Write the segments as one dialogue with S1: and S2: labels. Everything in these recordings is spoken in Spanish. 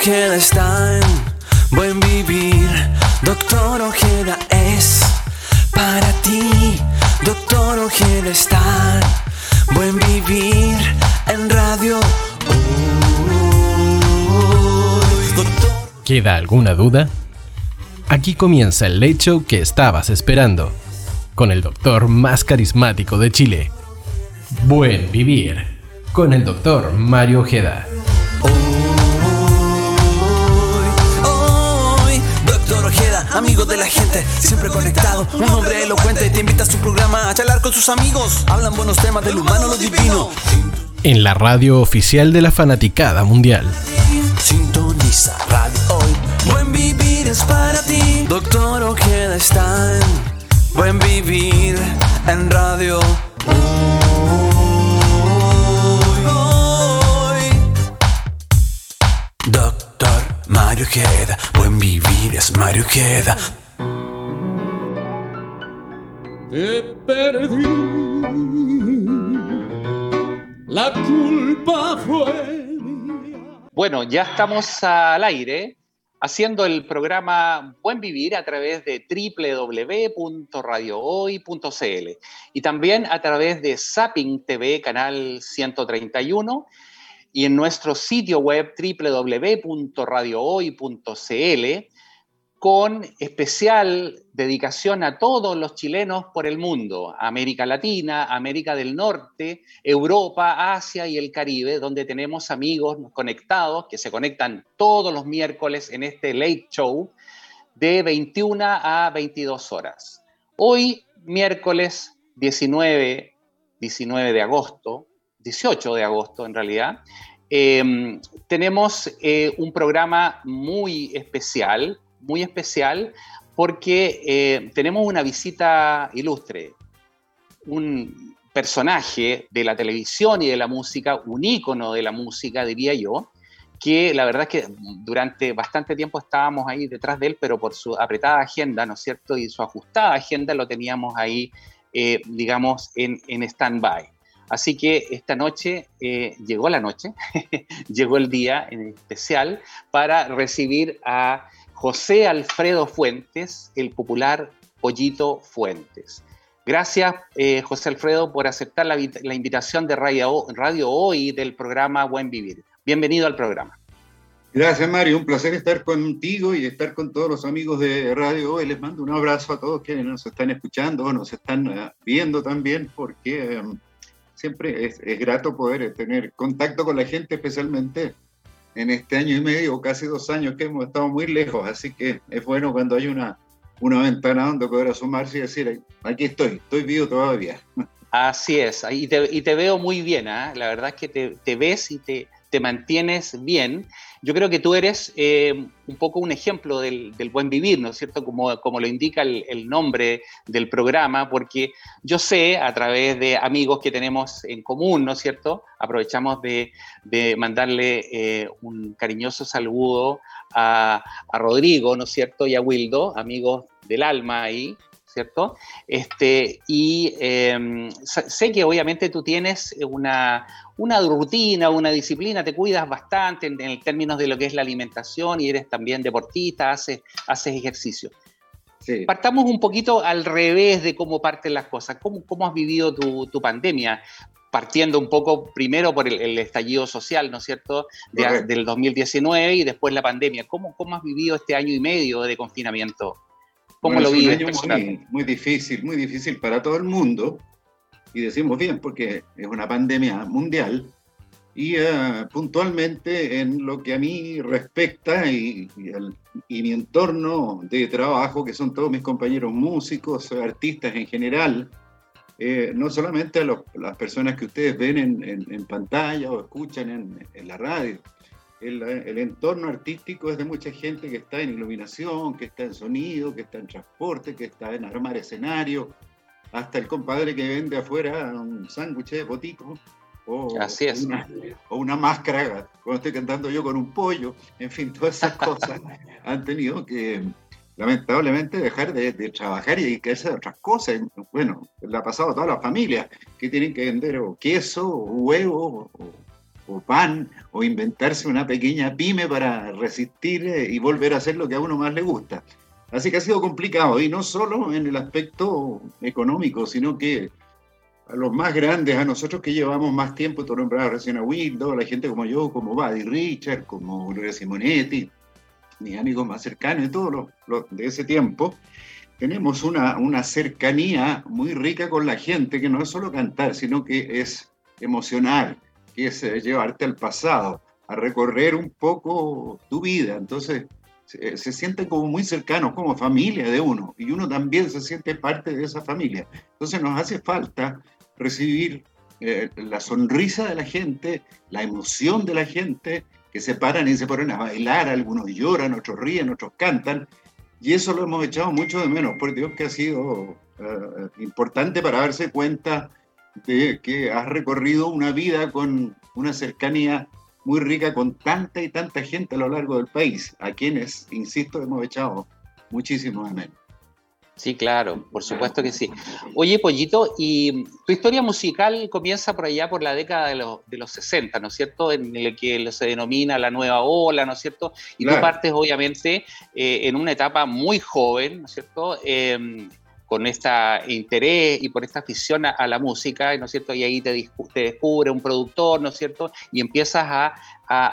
S1: Ojeda está en buen vivir. Doctor Ojeda es para ti. Doctor Ojeda está en buen vivir en radio.
S2: ¿Queda alguna duda? Aquí comienza el late show que estabas esperando, con el doctor más carismático de Chile. Buen vivir, con el doctor Mario Ojeda.
S1: Amigo de la gente, siempre conectado, un hombre elocuente, te invita a su programa a charlar con sus amigos, hablan buenos temas del humano, lo divino.
S2: En la radio oficial de la fanaticada mundial.
S1: Sintoniza radio hoy, buen vivir es para ti. Doctor Ojeda está en buen vivir en radio. Hoy. Mario Ojeda, buen vivir es Mario Ojeda.
S3: Te perdí. La culpa fue mía.
S4: Bueno, ya estamos al aire haciendo el programa Buen Vivir a través de www.radiohoy.cl y también a través de Zapping TV, canal 131, y en nuestro sitio web www.radiohoy.cl con especial dedicación a todos los chilenos por el mundo, América Latina, América del Norte, Europa, Asia y el Caribe, donde tenemos amigos conectados que se conectan todos los miércoles en este late show de 21 a 22 horas. Hoy, miércoles 19, 19 de agosto, 18 de agosto en realidad, eh, tenemos eh, un programa muy especial muy especial porque eh, tenemos una visita ilustre, un personaje de la televisión y de la música, un ícono de la música, diría yo, que la verdad es que durante bastante tiempo estábamos ahí detrás de él, pero por su apretada agenda, ¿no es cierto? Y su ajustada agenda lo teníamos ahí, eh, digamos, en, en stand-by. Así que esta noche eh, llegó la noche, llegó el día en especial para recibir a José Alfredo Fuentes, el popular Pollito Fuentes. Gracias, eh, José Alfredo, por aceptar la, invitación de Radio, Radio, Hoy del programa Buen Vivir. Bienvenido al programa.
S5: Gracias, Mario. Un placer estar contigo y estar con todos los amigos de Radio Hoy. Les mando un abrazo a todos quienes nos están escuchando o nos están uh, viendo también, porque um, siempre es, es grato poder tener contacto con la gente, especialmente en este año y medio casi dos años que hemos estado muy lejos, así que es bueno cuando hay una, una ventana donde poder asomarse y decir, aquí estoy, estoy vivo todavía.
S4: Así es, y te, y te veo muy bien, ¿eh? la verdad es que te, te ves y te, te, mantienes bien. Yo creo que tú eres eh, un poco un ejemplo del, buen vivir, ¿no es cierto? Como, lo indica el, nombre del programa, porque yo sé a través de amigos que tenemos en común, ¿no es cierto? Aprovechamos de, mandarle eh, un cariñoso saludo a, Rodrigo, ¿no es cierto? Y a Wildo, amigos del alma ahí, ¿cierto? Este, y eh, sé que obviamente tú tienes una, una, rutina, una disciplina, te cuidas bastante en, en, términos de lo que es la alimentación y eres también deportista, haces, haces ejercicio. Sí. Partamos un poquito al revés de cómo parten las cosas. ¿Cómo, cómo has vivido tu, tu, pandemia? Partiendo un poco primero por el, el estallido social, ¿no es cierto?, de, del 2019 y después la pandemia. ¿Cómo, ¿Cómo has vivido este año y medio de confinamiento?
S5: ¿Cómo bueno, lo vives? Muy, muy, difícil, muy difícil para todo el mundo. Y decimos bien porque es una pandemia mundial. Y uh, puntualmente en lo que a mí respecta y, y, el, y, mi entorno de trabajo, que son todos mis compañeros músicos, artistas en general, eh, no solamente a los, las personas que ustedes ven en, en, en pantalla o escuchan en, en la radio, el, el, entorno artístico es de mucha gente que está en iluminación, que está en sonido, que está en transporte, que está en armar escenario, hasta el compadre que vende afuera un sándwich de botico. O,
S4: Así es.
S5: Una, o una máscara cuando estoy cantando yo con un pollo. En fin, todas esas cosas han tenido que, lamentablemente, dejar de, de trabajar y dedicarse a otras cosas. Bueno, le ha pasado a todas las familias que tienen que vender o queso, o huevo, o, o pan o inventarse una pequeña pyme para resistir eh, y volver a hacer lo que a uno más le gusta. Así que ha sido complicado y no solo en el aspecto económico, sino que a los más grandes, a nosotros que llevamos más tiempo, tú nombrabas recién a Wildo, a la gente como yo, como Buddy Richard, como Gloria Simonetti, mis amigos más cercanos y todos los, de ese tiempo, tenemos una, una cercanía muy rica con la gente, que no es solo cantar, sino que es emocional, que es eh, llevarte al pasado, a recorrer un poco tu vida. Entonces, se, se, sienten como muy cercanos, como familia de uno, y uno también se siente parte de esa familia. Entonces nos hace falta recibir eh, la sonrisa de la gente, la emoción de la gente, que se paran y se ponen a bailar, algunos lloran, otros ríen, otros cantan, y eso lo hemos echado mucho de menos, por Dios que ha sido uh, importante para darse cuenta de que has recorrido una vida con una cercanía muy rica con tanta y tanta gente a lo largo del país, a quienes, insisto, hemos echado muchísimo de menos.
S4: Sí, claro, por supuesto que sí. Oye, Pollito, y tu historia musical comienza por allá por la década de los, de los 60, ¿no es cierto? En el que se denomina la nueva ola, ¿no es cierto? Y tú partes, obviamente, eh, en una etapa muy joven, ¿no es cierto? Eh, con este interés y por esta afición a, la música, ¿no es cierto? Y ahí te, te, descubre un productor, ¿no es cierto? Y empiezas a,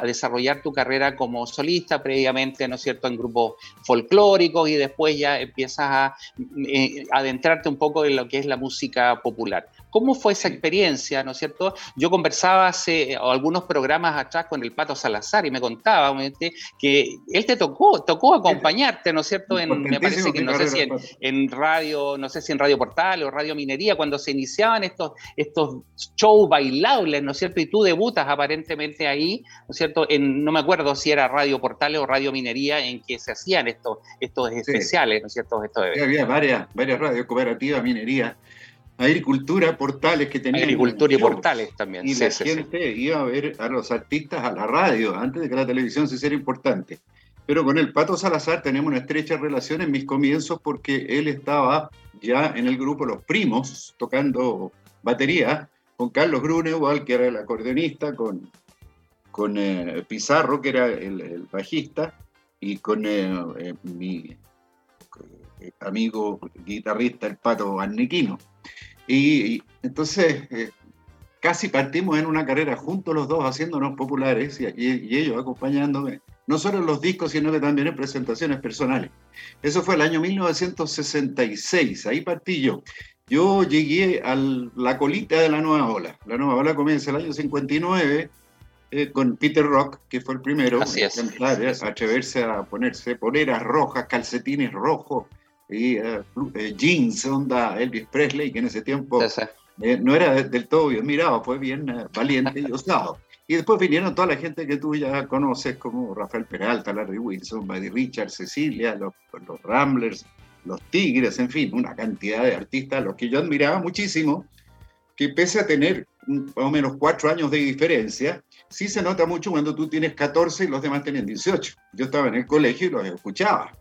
S4: desarrollar tu carrera como solista previamente, ¿no es cierto?, en grupos folclóricos y después ya empiezas a eh, adentrarte un poco en lo que es la música popular. ¿Cómo fue esa experiencia, no es cierto? Yo conversaba hace algunos programas atrás con el Pato Salazar y me contaba que él te tocó, tocó acompañarte, ¿no es cierto? En, me parece que no sé si en, radio, no sé si en Radio Portal o Radio Minería, cuando se iniciaban estos, estos shows bailables, ¿no es cierto? Y tú debutas aparentemente ahí, ¿no es cierto? En, no me acuerdo si era Radio Portales o Radio Minería en que se hacían estos, estos especiales, ¿no es cierto? Estos
S5: había varias, varias radios cooperativas, minería agricultura, portales que tenían.
S4: Agricultura y portales también.
S5: Y la gente iba a ver a los artistas a la radio, antes de que la televisión se hiciera importante. Pero con el Pato Salazar tenemos una estrecha relación en mis comienzos porque él estaba ya en el grupo Los Primos, tocando batería, con Carlos Grunewald, que era el acordeonista, con, con eh, Pizarro, que era el, bajista, y con eh, eh, mi amigo guitarrista, el Pato Arnequino. Y, entonces eh, casi partimos en una carrera juntos los dos haciéndonos populares y, ellos acompañándome, no solo en los discos, sino que también en presentaciones personales. Eso fue el año 1966, ahí partí yo. Yo llegué a la colita de la nueva ola. La nueva ola comienza el año 59 eh, con Peter Rock, que fue el primero
S4: Así es.
S5: a atreverse a ponerse poleras rojas, calcetines rojos, y eh, eh, jeans, onda Elvis Presley, que en ese tiempo eh, no era del todo bien mirado, fue bien valiente y osado. Y después vinieron toda la gente que tú ya conoces, como Rafael Peralta, Larry Wilson, Buddy Richard, Cecilia, los, los Ramblers, los Tigres, en fin, una cantidad de artistas, los que yo admiraba muchísimo, que pese a tener más o menos cuatro años de diferencia, sí se nota mucho cuando tú tienes 14 y los demás tienen 18. Yo estaba en el colegio y los escuchaba.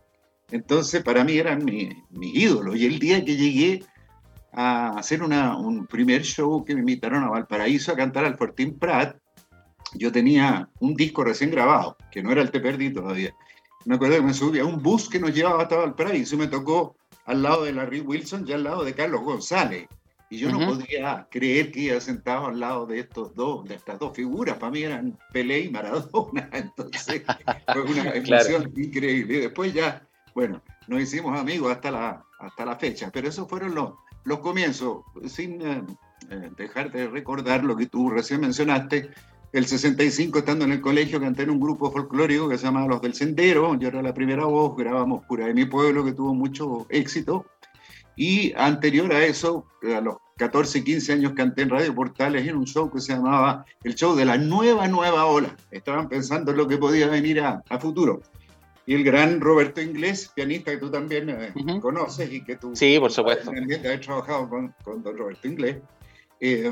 S5: Entonces, para mí eran mi, mi ídolo. Y el día que llegué a hacer una, un primer show que me invitaron a Valparaíso a cantar al Fortín Prat, yo tenía un disco recién grabado, que no era el Te Perdí todavía. Me acuerdo que me subí a un bus que nos llevaba hasta Valparaíso y me tocó al lado de Larry Wilson y al lado de Carlos González. Y yo no podía creer que iba sentado al lado de estos dos, de estas dos figuras. Para mí eran Pelé y Maradona. Entonces fue una emoción increíble. Y después ya bueno, nos hicimos amigos hasta la, hasta la fecha, pero esos fueron los, los comienzos, sin eh, eh, dejar de recordar lo que tú recién mencionaste. El 65, estando en el colegio, canté en un grupo folclórico que se llamaba Los del Sendero. Yo era la primera voz, grabamos Pura de mi pueblo, que tuvo mucho éxito. Y anterior a eso, a los 14, 15 años canté en Radio Portales en un show que se llamaba el show de la nueva, nueva ola. Estaban pensando en lo que podía venir a futuro y el gran Roberto Inglés, pianista que tú también eh, conoces y que tú
S4: sí, por supuesto.
S5: has trabajado con, con don Roberto Inglés, eh,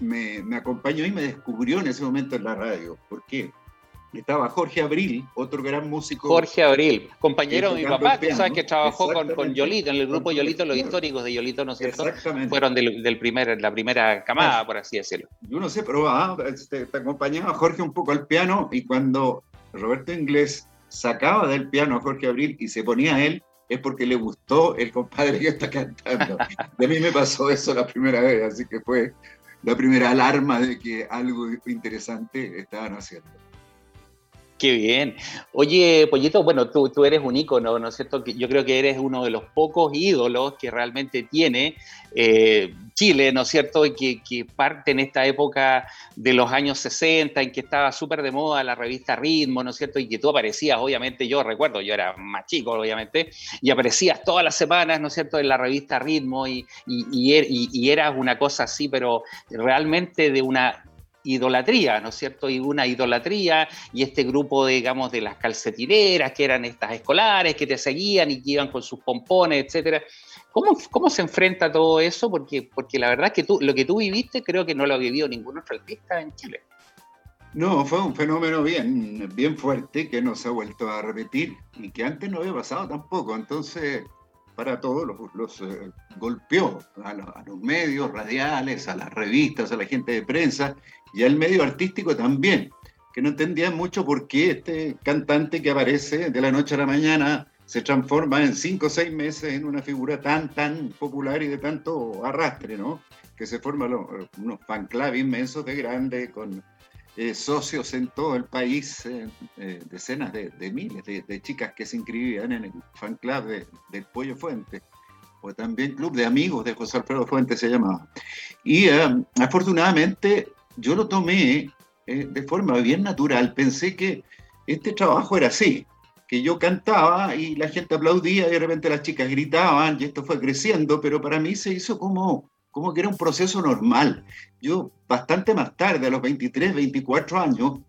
S5: me, me, acompañó y me descubrió en ese momento en la radio. ¿Por qué? estaba Jorge Abril, otro gran músico.
S4: Jorge Abril, compañero de mi papá, que sabes que trabajó con, con, Yolito, en el grupo Yolito, los históricos de Yolito, ¿no es cierto? Exactamente. Fueron del, primer, la primera camada, por así decirlo.
S5: Yo no sé, pero ah, este, te, acompañaba Jorge un poco al piano y cuando Roberto Inglés sacaba del piano a Jorge Abril y se ponía a él, es porque le gustó el compadre que está cantando. De a mí me pasó eso la primera vez, así que fue la primera alarma de que algo interesante estaban haciendo.
S4: Qué bien. Oye, Pollito, bueno, tú, tú eres un ícono, ¿no es cierto? Yo creo que eres uno de los pocos ídolos que realmente tiene eh, Chile, ¿no es cierto? Y que, parte en esta época de los años 60, en que estaba súper de moda la revista Ritmo, ¿no es cierto? Y que tú aparecías, obviamente, yo recuerdo, yo era más chico, obviamente, y aparecías todas las semanas, ¿no es cierto?, en la revista Ritmo y, y, er, y eras una cosa así, pero realmente de una idolatría, ¿no es cierto? Y una idolatría y este grupo, digamos, de las calcetineras, que eran estas escolares, que te seguían y que iban con sus pompones, etcétera. ¿Cómo, ¿Cómo se enfrenta todo eso? Porque, porque la verdad es que tú, lo que tú viviste creo que no lo ha vivido ningún otro artista en Chile.
S5: No, fue un fenómeno bien, bien fuerte que no se ha vuelto a repetir y que antes no había pasado tampoco. Entonces, para todos los, los eh, golpeó a los, medios radiales, a las revistas, a la gente de prensa y al medio artístico también, que no entendían mucho por qué este cantante que aparece de la noche a la mañana se transforma en cinco o seis meses en una figura tan, tan popular y de tanto arrastre, ¿no? Que se forman unos fan club inmensos de grande, con eh, socios en todo el país, eh, eh, decenas de, miles de, chicas que se inscribían en el fan club de, del Pollo Fuente, o también Club de Amigos de José Alfredo Fuente se llamaba. Y afortunadamente yo lo tomé eh, de forma bien natural. Pensé que este trabajo era así, que yo cantaba y la gente aplaudía y de repente las chicas gritaban y esto fue creciendo, pero para mí se hizo como, como que era un proceso normal. Yo bastante más tarde, a los 23, 24 años,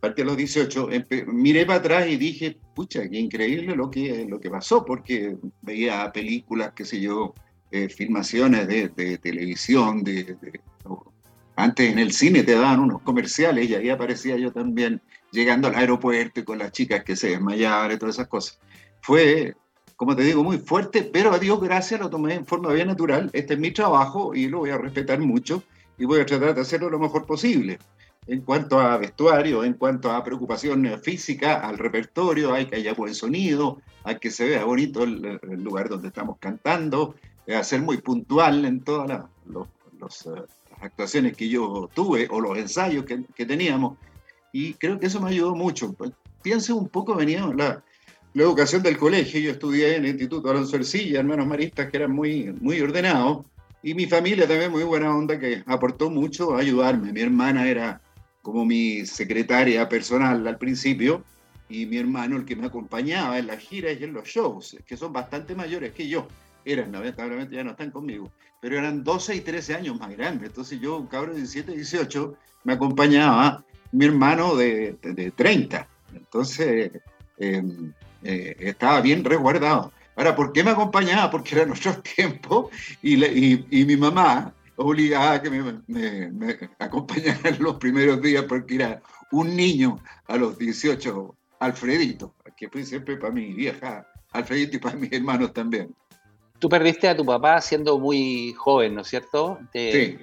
S5: parte a los 18, miré para atrás y dije, pucha, qué increíble lo que, lo que pasó, porque veía películas, qué sé yo, eh, filmaciones de, televisión, de, antes en el cine te daban unos comerciales y ahí aparecía yo también llegando al aeropuerto y con las chicas que se desmayaban y todas esas cosas. Fue, como te digo, muy fuerte, pero a Dios gracias lo tomé en forma bien natural. Este es mi trabajo y lo voy a respetar mucho y voy a tratar de hacerlo lo mejor posible. En cuanto a vestuario, en cuanto a preocupación física, al repertorio, hay que haya buen sonido, hay que se vea bonito el, lugar donde estamos cantando, a ser muy puntual en todos los, los eh, actuaciones que yo tuve o los ensayos que, que teníamos. Y creo que eso me ayudó mucho. Pues, piense un poco, venía la, la educación del colegio. Yo estudié en el Instituto Alonso Ercilla, hermanos maristas que eran muy, muy ordenados. Y mi familia también muy buena onda que aportó mucho a ayudarme. Mi hermana era como mi secretaria personal al principio y mi hermano el que me acompañaba en las giras y en los shows, que son bastante mayores que yo eran, lamentablemente ya no están conmigo, pero eran 12 y 13 años más grandes. Entonces yo, un cabrón de 17, 18, me acompañaba mi hermano de, de, 30. Entonces em, eh, estaba bien resguardado. Ahora, ¿por qué me acompañaba? Porque era nuestro tiempo y, y, y, mi mamá obligaba a que me, me, me acompañara los primeros días porque era un niño a los 18, Alfredito, que fui siempre para mi vieja Alfredito y para mis hermanos también.
S4: Tú perdiste a tu papá siendo muy joven, ¿no es cierto?
S5: sí,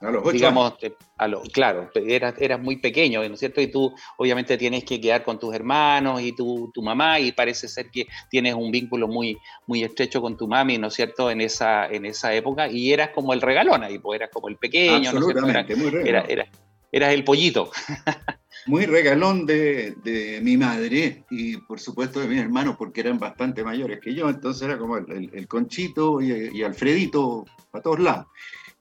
S5: a los ocho
S4: digamos, A lo, claro, eras, eras, muy pequeño, ¿no es cierto? Y tú obviamente tienes que quedar con tus hermanos y tu, tu, mamá y parece ser que tienes un vínculo muy, muy estrecho con tu mami, ¿no es cierto? En esa, en esa época y eras como el regalón ahí, pues eras como el pequeño,
S5: Absolutamente,
S4: ¿no
S5: es cierto? Era,
S4: muy era, eras el pollito.
S5: muy regalón de, de, mi madre y por supuesto de mis hermanos porque eran bastante mayores que yo, entonces era como el, el, Conchito y, y, Alfredito a todos lados.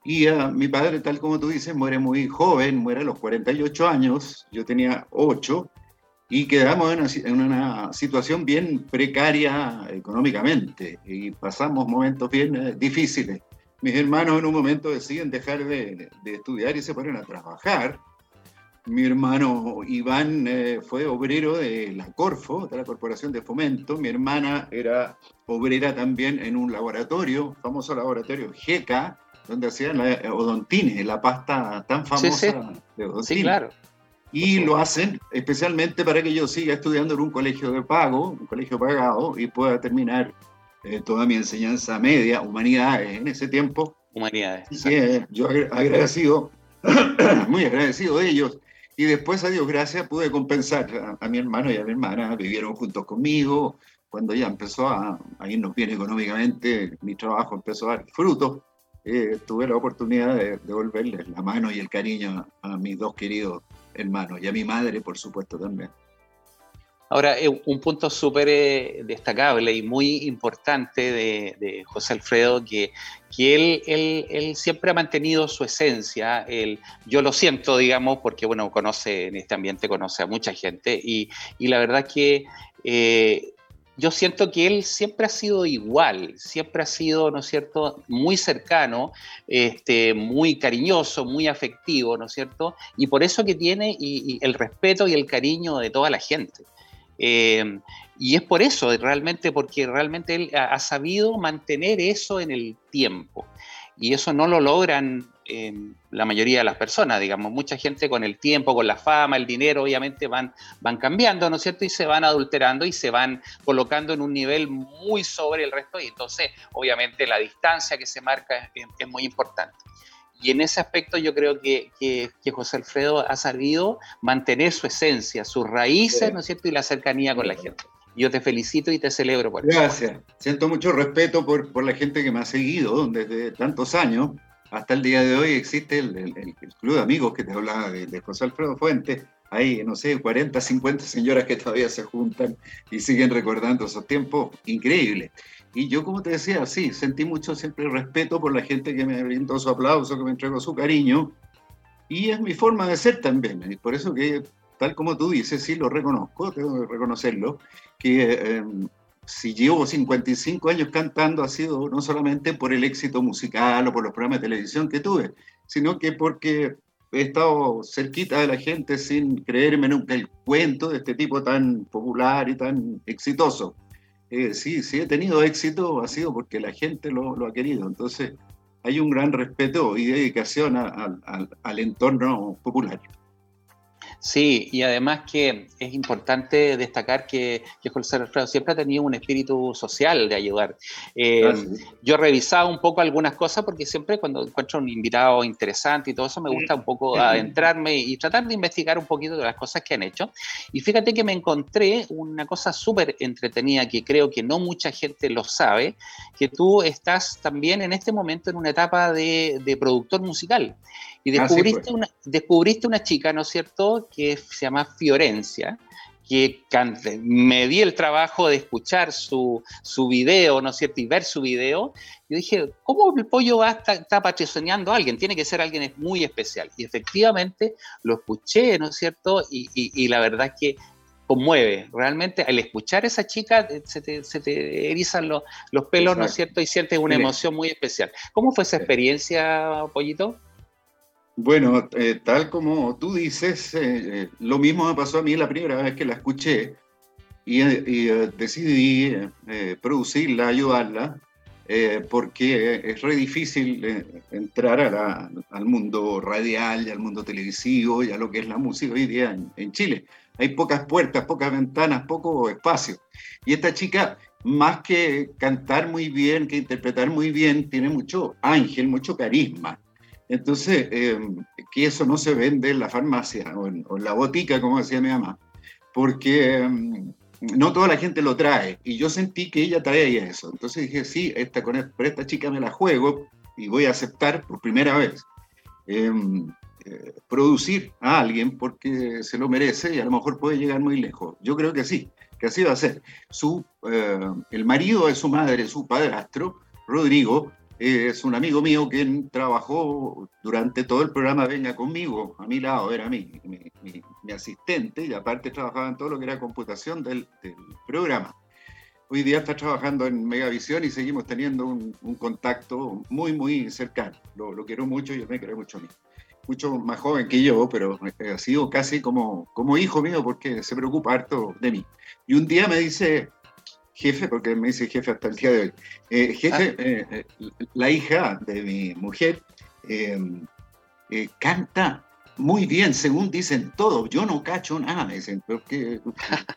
S5: Y uh, mi padre, tal como tú dices, muere muy joven, muere a los 48 años, yo tenía 8, y quedamos en una, en una situación bien precaria económicamente y pasamos momentos bien eh, difíciles. Mis hermanos en un momento deciden dejar de, de estudiar y se ponen a trabajar mi hermano Iván eh, fue obrero de la Corfo, de la Corporación de Fomento. Mi hermana era obrera también en un laboratorio, famoso laboratorio GECA, donde hacían la odontine, la pasta tan famosa
S4: de odontine. Sí, claro.
S5: y lo hacen especialmente para que yo siga estudiando en un colegio de pago, un colegio pagado, y pueda terminar eh, toda mi enseñanza media, humanidades, en ese tiempo.
S4: Humanidades.
S5: Sí, yo agradecido, muy agradecido de ellos. Y después, a Dios gracias, pude compensar a, mi hermano y a mi hermana, vivieron juntos conmigo. Cuando ya empezó a, a irnos bien económicamente, mi trabajo empezó a dar frutos. Eh, tuve la oportunidad de devolverles la mano y el cariño a mis dos queridos hermanos y a mi madre, por supuesto, también.
S4: Ahora, un punto súper eh, destacable y muy importante de, José Alfredo, que, que él, él, él, siempre ha mantenido su esencia. Él, yo lo siento, digamos, porque, bueno, conoce en este ambiente, conoce a mucha gente y, y la verdad que eh, yo siento que él siempre ha sido igual, siempre ha sido, ¿no es cierto?, muy cercano, este, muy cariñoso, muy afectivo, ¿no es cierto? Y por eso que tiene el respeto y el cariño de toda la gente. Eh, y es por eso, realmente, porque realmente él ha sabido mantener eso en el tiempo. Y eso no lo logran la mayoría de las personas, digamos, mucha gente con el tiempo, con la fama, el dinero, obviamente van, van cambiando, ¿no es cierto? Y se van adulterando y se van colocando en un nivel muy sobre el resto y entonces, obviamente, la distancia que se marca es, muy importante. Y en ese aspecto yo creo que, que, José Alfredo ha sabido mantener su esencia, sus raíces, ¿no es cierto? Y la cercanía con la gente. Yo te felicito y te celebro por
S5: eso. Gracias. Siento mucho respeto por, por la gente que me ha seguido desde tantos años hasta el día de hoy existe el, club de amigos que te hablaba de, José Alfredo Fuentes. Hay, no sé, 40, 50 señoras que todavía se juntan y siguen recordando esos tiempos increíbles. Y yo, como te decía, sí, sentí mucho siempre respeto por la gente que me brindó su aplauso, que me entregó su cariño. Y es mi forma de ser también. Y por eso que, tal como tú dices, sí lo reconozco, tengo que reconocerlo, que eh, si llevo 55 años cantando ha sido no solamente por el éxito musical o por los programas de televisión que tuve, sino que porque he estado cerquita de la gente sin creerme en el cuento de este tipo tan popular y tan exitoso. Eh, sí, sí he tenido éxito, ha sido porque la gente lo, lo ha querido. Entonces hay un gran respeto y dedicación al entorno popular.
S4: Sí, y además que es importante destacar que, José Alfredo siempre ha tenido un espíritu social de ayudar. Eh, ah, yo he revisado un poco algunas cosas porque siempre cuando encuentro un invitado interesante y todo eso me gusta un poco adentrarme y tratar de investigar un poquito de las cosas que han hecho. Y fíjate que me encontré una cosa súper entretenida que creo que no mucha gente lo sabe, que tú estás también en este momento en una etapa de, de productor musical. Y ah, descubriste, pues. una, descubriste una chica, ¿no es cierto?, que se llama Fiorencia, que me di el trabajo de escuchar su, su video, ¿no es cierto?, y ver su video. Yo dije, ¿cómo el pollo va a estar, está a alguien? Tiene que ser alguien muy especial. Y efectivamente lo escuché, ¿no es cierto? Y, y, la verdad es que conmueve. Realmente al escuchar a esa chica eh, se te, se te erizan los, los pelos, ¿no es cierto? Y sientes una emoción muy especial. ¿Cómo fue esa experiencia, Pollito?
S5: Bueno, eh, tal como tú dices, eh, eh, lo mismo me pasó a mí la primera vez que la escuché y, decidí producirla, ayudarla, porque es re difícil entrar al mundo radial y al mundo televisivo y a lo que es la música hoy día en, en Chile. Hay pocas puertas, pocas ventanas, poco espacio. Y esta chica, más que cantar muy bien, que interpretar muy bien, tiene mucho ángel, mucho carisma. Entonces, em, que eso no se vende en la farmacia o en, la botica, como decía mi mamá, porque em, no toda la gente lo trae. Y yo sentí que ella traía eso. Entonces dije, sí, esta, con esta, esta chica me la juego y voy a aceptar por primera vez em, eh, producir a alguien porque se lo merece y a lo mejor puede llegar muy lejos. Yo creo que sí, que así va a ser. Su, eh, el marido de su madre, su padrastro, Rodrigo, es un amigo mío que trabajó durante todo el programa Venga conmigo, a mi lado, era mi, mi, asistente y aparte trabajaba en todo lo que era computación del, programa. Hoy día está trabajando en Megavisión y seguimos teniendo un, contacto muy, muy cercano. Lo, lo, quiero mucho y él me quiere mucho a mí. Mucho más joven que yo, pero ha sido casi como, como hijo mío porque se preocupa harto de mí. Y un día me dice, jefe, porque me dice jefe hasta el día de hoy, eh, jefe, ah. eh, eh, la hija de mi mujer canta muy bien, según dicen todos. Yo no cacho nada, dicen, porque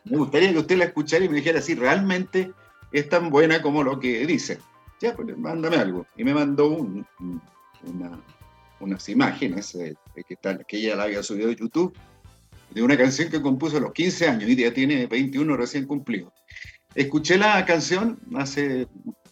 S5: me gustaría que usted la escuchara y me dijera si realmente es tan buena como lo que dice. Ya, pues mándame algo. Y me mandó unas imágenes que, que ella la había subido de YouTube de una canción que compuso a los 15 años y ya tiene 21 recién cumplidos. Escuché la canción hace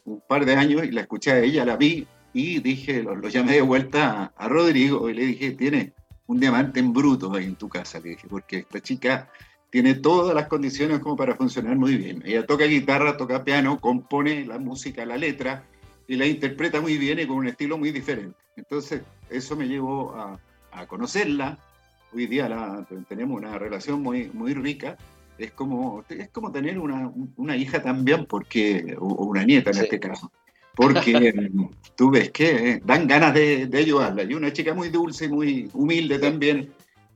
S5: un par de años y la escuché a ella, la vi y dije, lo, llamé de vuelta a, Rodrigo y le dije, tiene un diamante en bruto ahí en tu casa, le dije, porque esta chica tiene todas las condiciones como para funcionar muy bien. Ella toca guitarra, toca piano, compone la música, la letra y la interpreta muy bien y con un estilo muy diferente. Entonces, eso me llevó a, conocerla. Hoy día tenemos una relación muy, muy rica. Es como, es como tener una, una hija también, porque, o, una nieta en este caso porque tú ves que dan ganas de, de, ayudarla. Y una chica muy dulce y muy humilde también,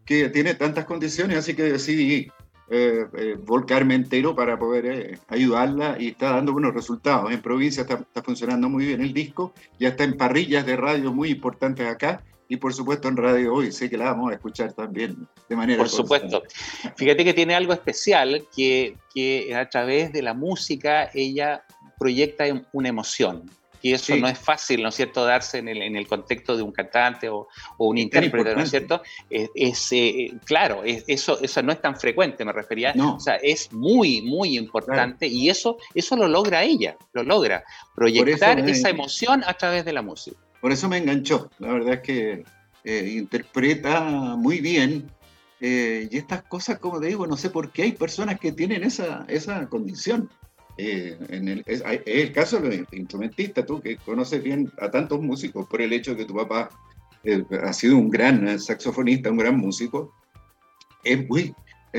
S5: que tiene tantas condiciones, así que decidí eh, eh, volcarme entero para poder eh, ayudarla y está dando buenos resultados. En provincia está, está, funcionando muy bien el disco, ya está en parrillas de radio muy importantes acá y por supuesto en radio hoy sé que la vamos a escuchar también de manera
S4: por supuesto fíjate que tiene algo especial que, que a través de la música ella proyecta una emoción. Y eso no es fácil, ¿no es cierto?, darse en el, en el contexto de un cantante o, o un intérprete, ¿no es cierto? Es, eh, claro, eso, eso no es tan frecuente, me refería. O sea, es muy, muy importante y eso, eso lo logra ella, lo logra, proyectar esa emoción a través de la música.
S5: Por eso me enganchó, la verdad es que eh, interpreta muy bien eh, y estas cosas, como te digo, no sé por qué hay personas que tienen esa, esa condición. Eh, en el, es, el caso del instrumentista, tú que conoces bien a tantos músicos por el hecho de que tu papá eh, ha sido un gran saxofonista, un gran músico, es muy,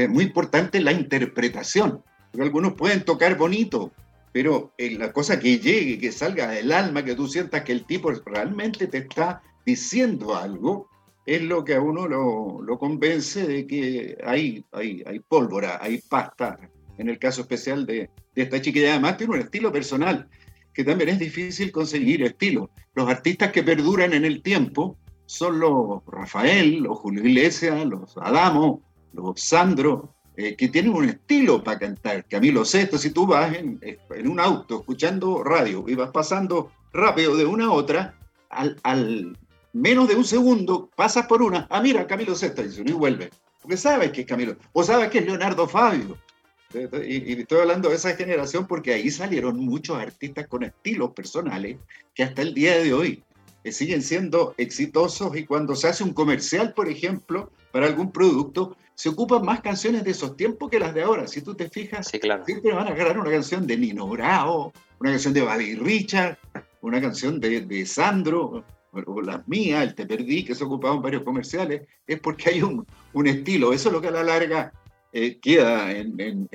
S5: muy importante la interpretación. Porque algunos pueden tocar bonito, pero eh, la cosa que llegue, que salga del alma, que tú sientas que el tipo realmente te está diciendo algo, es lo que a uno lo, lo convence de que hay, hay, hay pólvora, hay pasta, en el caso especial de, de esta chiquilla. Además tiene un estilo personal, que también es difícil conseguir estilo. Los artistas que perduran en el tiempo son los Rafael, los Julio Iglesias, los Adamo, los Sandro, eh, que tienen un estilo para cantar. Camilo Sesto, si tú vas en, un auto escuchando radio y vas pasando rápido de una a otra, al, al menos de un segundo pasas por una, ah, mira, Camilo Sesto, y vuelve. Porque sabes que es Camilo, o sabes que es Leonardo Fabio, y, estoy hablando de esa generación porque ahí salieron muchos artistas con estilos personales que hasta el día de hoy eh, siguen siendo exitosos y cuando se hace un comercial, por ejemplo, para algún producto, se ocupan más canciones de esos tiempos que las de ahora. Si tú te fijas, siempre van a agarrar una canción de Nino Bravo, una canción de Buddy Richard, una canción de, de Sandro, o las mías, el Te Perdí, que se ocupaban varios comerciales, es porque hay un, un estilo. Eso es lo que a la larga eh, queda en,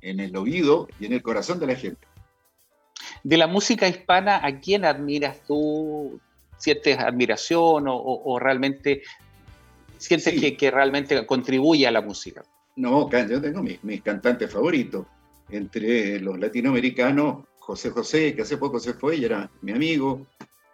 S5: el oído y en el corazón de la gente.
S4: De la música hispana, ¿a quién admiras tú? ¿Sientes admiración o, realmente sientes que, realmente contribuye a la música?
S5: No, yo tengo mis, mis cantantes favoritos. Entre los latinoamericanos, José José, que hace poco se fue y era mi amigo,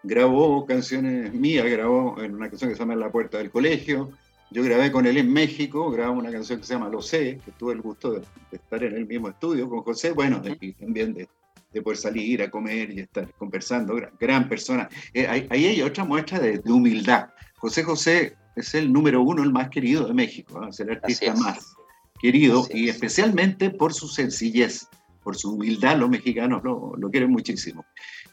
S5: grabó canciones mías, grabó en una canción que se llama La Puerta del Colegio, yo grabé con él en México, grabamos una canción que se llama Lo sé, que tuve el gusto de, estar en el mismo estudio con José, bueno, y también de, de, poder salir a comer y estar conversando, gran, persona. Eh, ahí, hay otra muestra de, humildad. José José es el número uno, el más querido de México, es el artista más querido y especialmente por su sencillez, por su humildad, los mexicanos lo, lo quieren muchísimo.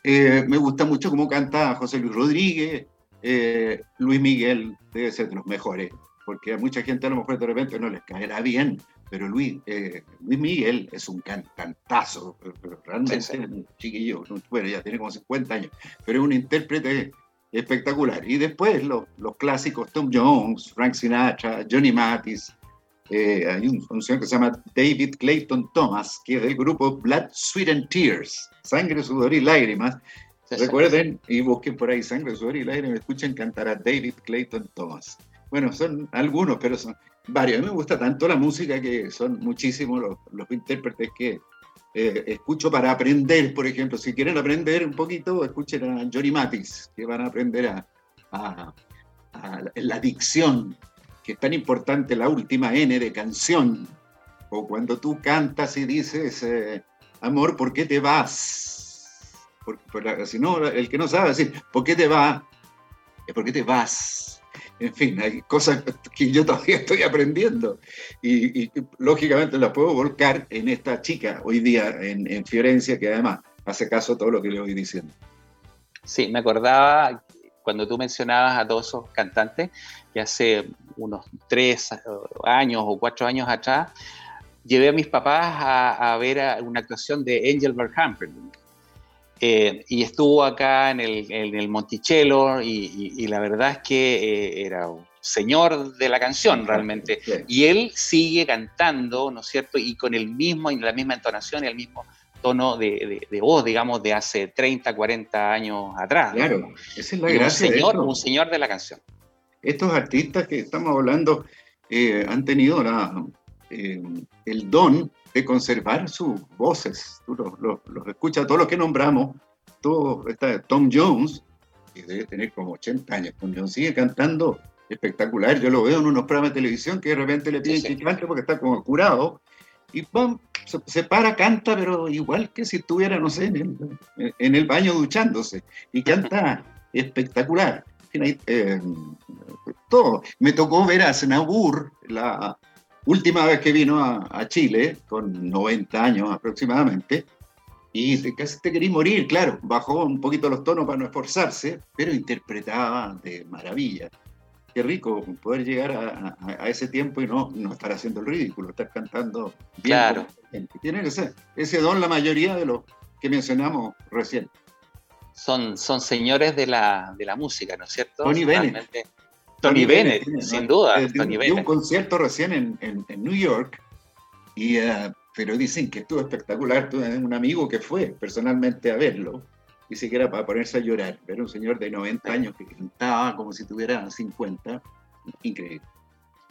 S5: Eh, me gusta mucho cómo canta José Luis Rodríguez, eh, Luis Miguel debe ser de los mejores porque a mucha gente a lo mejor de repente no les caerá bien, pero Luis, eh, Luis Miguel es un cantazo, realmente chiquillo, bueno, ya tiene como 50 años, pero es un intérprete espectacular. Y después los, los clásicos, Tom Jones, Frank Sinatra, Johnny Mathis, eh, hay un, señor que se llama David Clayton Thomas, que es del grupo Blood, Sweat and Tears, Sangre, Sudor y Lágrimas. Recuerden y busquen por ahí Sangre, Sudor y Lágrimas, escuchen cantar a David Clayton Thomas. Bueno, son algunos, pero son varios. A mí me gusta tanto la música que son muchísimos los, los intérpretes que eh, escucho para aprender, por ejemplo. Si quieren aprender un poquito, escuchen a Johnny Matis, que van a aprender a, la dicción que es tan importante la última N de canción, o cuando tú cantas y dices, eh, amor, ¿por qué te vas? si no, el que no sabe decir, ¿por qué te vas? ¿Por qué te vas? En fin, hay cosas que yo todavía estoy aprendiendo y, lógicamente las puedo volcar en esta chica hoy día en, en Fiorencia, que además hace caso a todo lo que le voy diciendo.
S4: Sí, me acordaba cuando tú mencionabas a todos esos cantantes, que hace unos tres años o cuatro años atrás, llevé a mis papás a, ver una actuación de Angel Verhampen. Eh, y estuvo acá en el, en el Monticello y, la verdad es que eh, era un señor de la canción realmente. Y él sigue cantando, ¿no es cierto? Y con el mismo, la misma entonación y el mismo tono de, voz, digamos, de hace 30, 40 años atrás.
S5: Claro, esa es la gracia.
S4: Un señor, un señor de la canción.
S5: Estos artistas que estamos hablando eh, han tenido la, el don de conservar sus voces. Tú los, los, escuchas, todos los que nombramos, todo, está Tom Jones, que debe tener como 80 años, Tom Jones sigue cantando espectacular. Yo lo veo en unos programas de televisión que de repente le piden que cante porque está como curado y ¡pum! Se, para, canta, pero igual que si estuviera, no sé, en el, baño duchándose. Y canta espectacular. Eh, todo. Me tocó ver a Senabur la última vez que vino a, Chile, con 90 años aproximadamente, y casi te quería morir, claro, bajó un poquito los tonos para no esforzarse, pero interpretaba de maravilla qué rico poder llegar a, ese tiempo y no, no estar haciendo el ridículo, estar cantando
S4: bien. Claro.
S5: Tienen ese, ese don la mayoría de los que mencionamos recién.
S4: Son, son señores de la, de la música, ¿no es cierto?
S5: Tony Bennett.
S4: Tony, Bennett, sin duda.
S5: Tony Bennett. un concierto recién en, en, New York, y, uh, pero dicen que estuvo espectacular. Tuve un amigo que fue personalmente a verlo ni siquiera para ponerse a llorar. Ver un señor de 90 años que cantaba como si tuviera 50, increíble.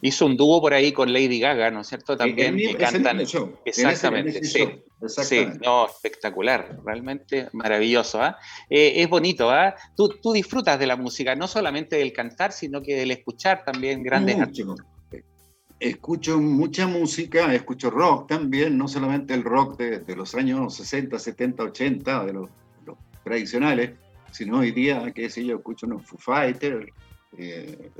S4: Hizo un dúo por ahí con Lady Gaga, ¿no es cierto? También que cantan. Exactamente, sí. Sí, no, espectacular, realmente maravilloso. ¿ah? Eh, es bonito, ¿ah? Tú, tú, disfrutas de la música, no solamente del cantar, sino que del escuchar también grandes artistas.
S5: Escucho mucha música, escucho rock también, no solamente el rock de, de los años 60, 70, 80, de los tradicionales, sino hoy día, qué sé yo, escucho unos Foo Fighters, eh,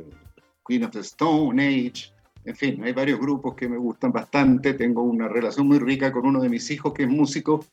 S5: Queen of the Stone Age, en fin, hay varios grupos que me gustan bastante, tengo una relación muy rica con uno de mis hijos que es músico,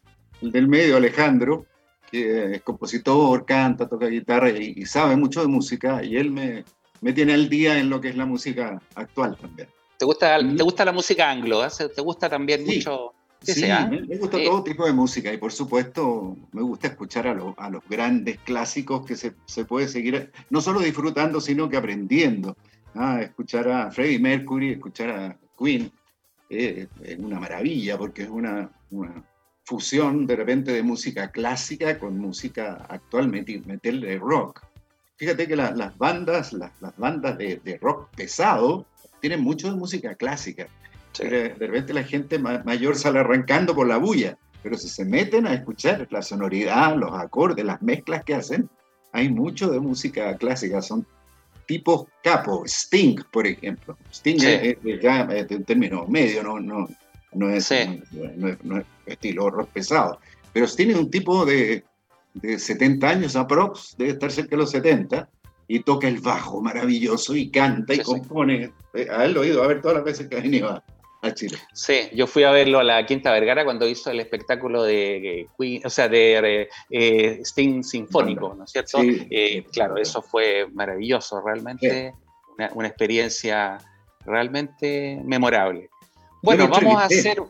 S5: el del medio, Alejandro, que es compositor, canta, toca guitarra y, sabe mucho de música, y él me, me tiene al día en lo que es la música actual también.
S4: ¿Te gusta, ¿te gusta la música anglo? Eh? ¿Te gusta también mucho?
S5: Sí, me, gusta todo tipo de música y por supuesto me gusta escuchar a, a los grandes clásicos que se, se, puede seguir no solo disfrutando, sino que aprendiendo. Ah, escuchar a Freddie Mercury, escuchar a Queen, eh, es una maravilla porque es una, una, fusión de repente de música clásica con música actual, meterle rock. Fíjate que las bandas, las, las bandas de, de rock pesado tienen mucho de música clásica de repente la gente mayor sale arrancando por la bulla, pero si se meten a escuchar la sonoridad, los acordes, las mezclas que hacen, hay mucho de música clásica, son tipos capo, Sting, por ejemplo. Sting es, ya de un término medio, no, no, no, es, no, estilo rock pesado, pero Sting es un tipo de, de 70 años aprox, debe estar cerca de los 70, y toca el bajo maravilloso y canta y compone. Eh, a él lo he oído a ver todas las veces que ha venido a Chile.
S4: Sí, yo fui a verlo a la Quinta Vergara cuando hizo el espectáculo de Queen, o sea, de eh, Sting Sinfónico, ¿no es cierto? Eh, claro, eso fue maravilloso, realmente una, experiencia realmente memorable. Bueno, vamos a hacer,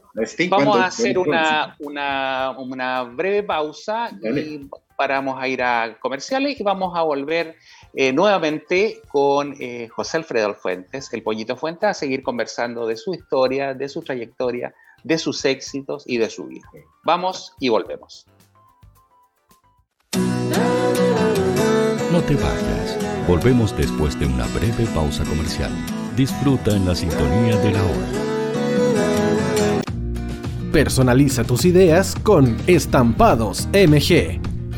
S4: vamos a hacer una, una, una breve pausa y paramos a ir a comerciales y vamos a volver eh, nuevamente con eh, José Alfredo Fuentes, el Pollito Fuentes, a seguir conversando de su historia, de su trayectoria, de sus éxitos y de su vida. Vamos y volvemos.
S6: No te vayas. Volvemos después de una breve pausa comercial. Disfruta en la sintonía de la hora.
S2: Personaliza tus ideas con Estampados MG,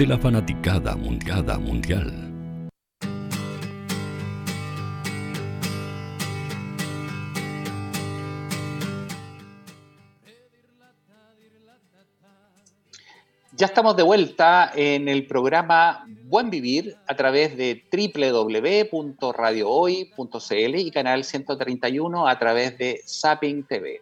S6: de la fanaticada mundial mundial.
S4: Ya estamos de vuelta en el programa Buen Vivir a través de www.radiohoy.cl y canal 131 a través de Zapping TV.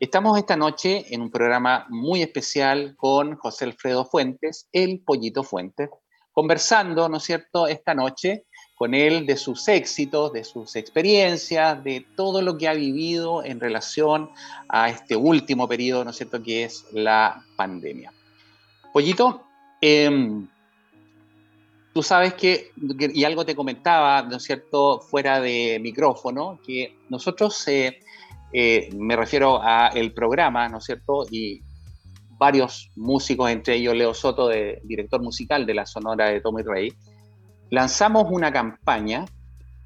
S4: Estamos esta noche en un programa muy especial con José Alfredo Fuentes, el Pollito Fuentes, conversando, ¿no es cierto?, esta noche con él de sus éxitos, de sus experiencias, de todo lo que ha vivido en relación a este último periodo, ¿no es cierto?, que es la pandemia. Pollito, em, tú sabes que, y algo te comentaba, ¿no es cierto?, fuera de micrófono, que nosotros... Eh, eh, me refiero a el programa, ¿no es cierto? Y varios músicos, entre ellos Leo Soto, de, director musical de la Sonora de Tommy Rey, lanzamos una campaña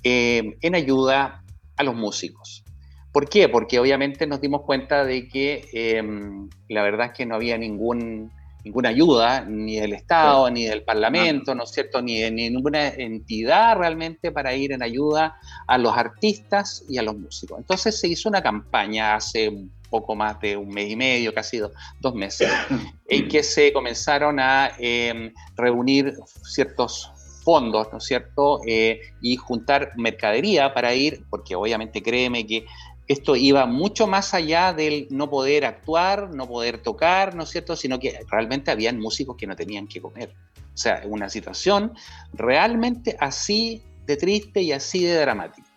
S4: eh, en ayuda a los músicos. ¿Por qué? Porque obviamente nos dimos cuenta de que eh, la verdad es que no había ningún ninguna ayuda, ni del Estado, ni del Parlamento, ¿no es cierto?, ni de ninguna entidad realmente para ir en ayuda a los artistas y a los músicos. Entonces se hizo una campaña hace un poco más de un mes y medio, casi dos, meses, en que se comenzaron a em, reunir ciertos fondos, ¿no es cierto? Eh, y juntar mercadería para ir, porque obviamente créeme que esto iba mucho más allá del no poder actuar, no poder tocar, ¿no es cierto? Sino que realmente habían músicos que no tenían que comer. O sea, una situación realmente así de triste y así de dramática.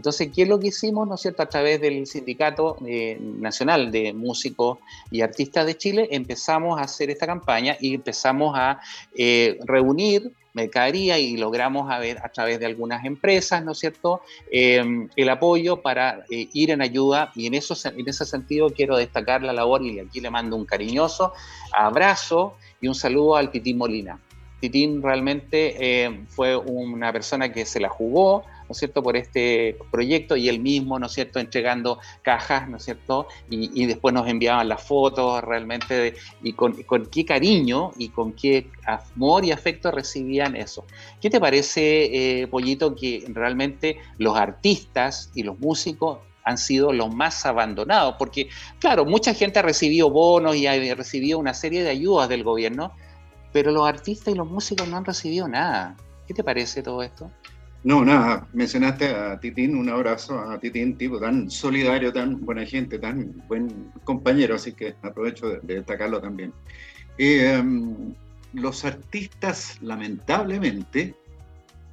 S4: Entonces, ¿qué es lo que hicimos, no es cierto? A través del Sindicato eh, Nacional de Músicos y Artistas de Chile, empezamos a hacer esta campaña y empezamos a eh, reunir mercadería y logramos a, ver, a través de algunas empresas, ¿no es cierto?, em, el apoyo para eh, ir en ayuda y en, eso, en ese sentido quiero destacar la labor y aquí le mando un cariñoso abrazo y un saludo al Titín Molina. Titín realmente fue una persona que se la jugó, ¿no es cierto?, por este proyecto y él mismo, ¿no es cierto?, entregando cajas, ¿no es cierto?, y, después nos enviaban las fotos realmente y con, qué cariño y con qué amor y afecto recibían eso. ¿Qué te parece, eh, Pollito, que realmente los artistas y los músicos han sido los más abandonados? Porque, claro, mucha gente ha recibido bonos y ha recibido una serie de ayudas del gobierno, pero los artistas y los músicos no han recibido nada. ¿Qué te parece todo esto?
S5: No, nada, mencionaste a Titín, un abrazo a Titín, tipo tan solidario, tan buena gente, tan buen compañero, así que aprovecho de, destacarlo también. Em, los artistas, lamentablemente,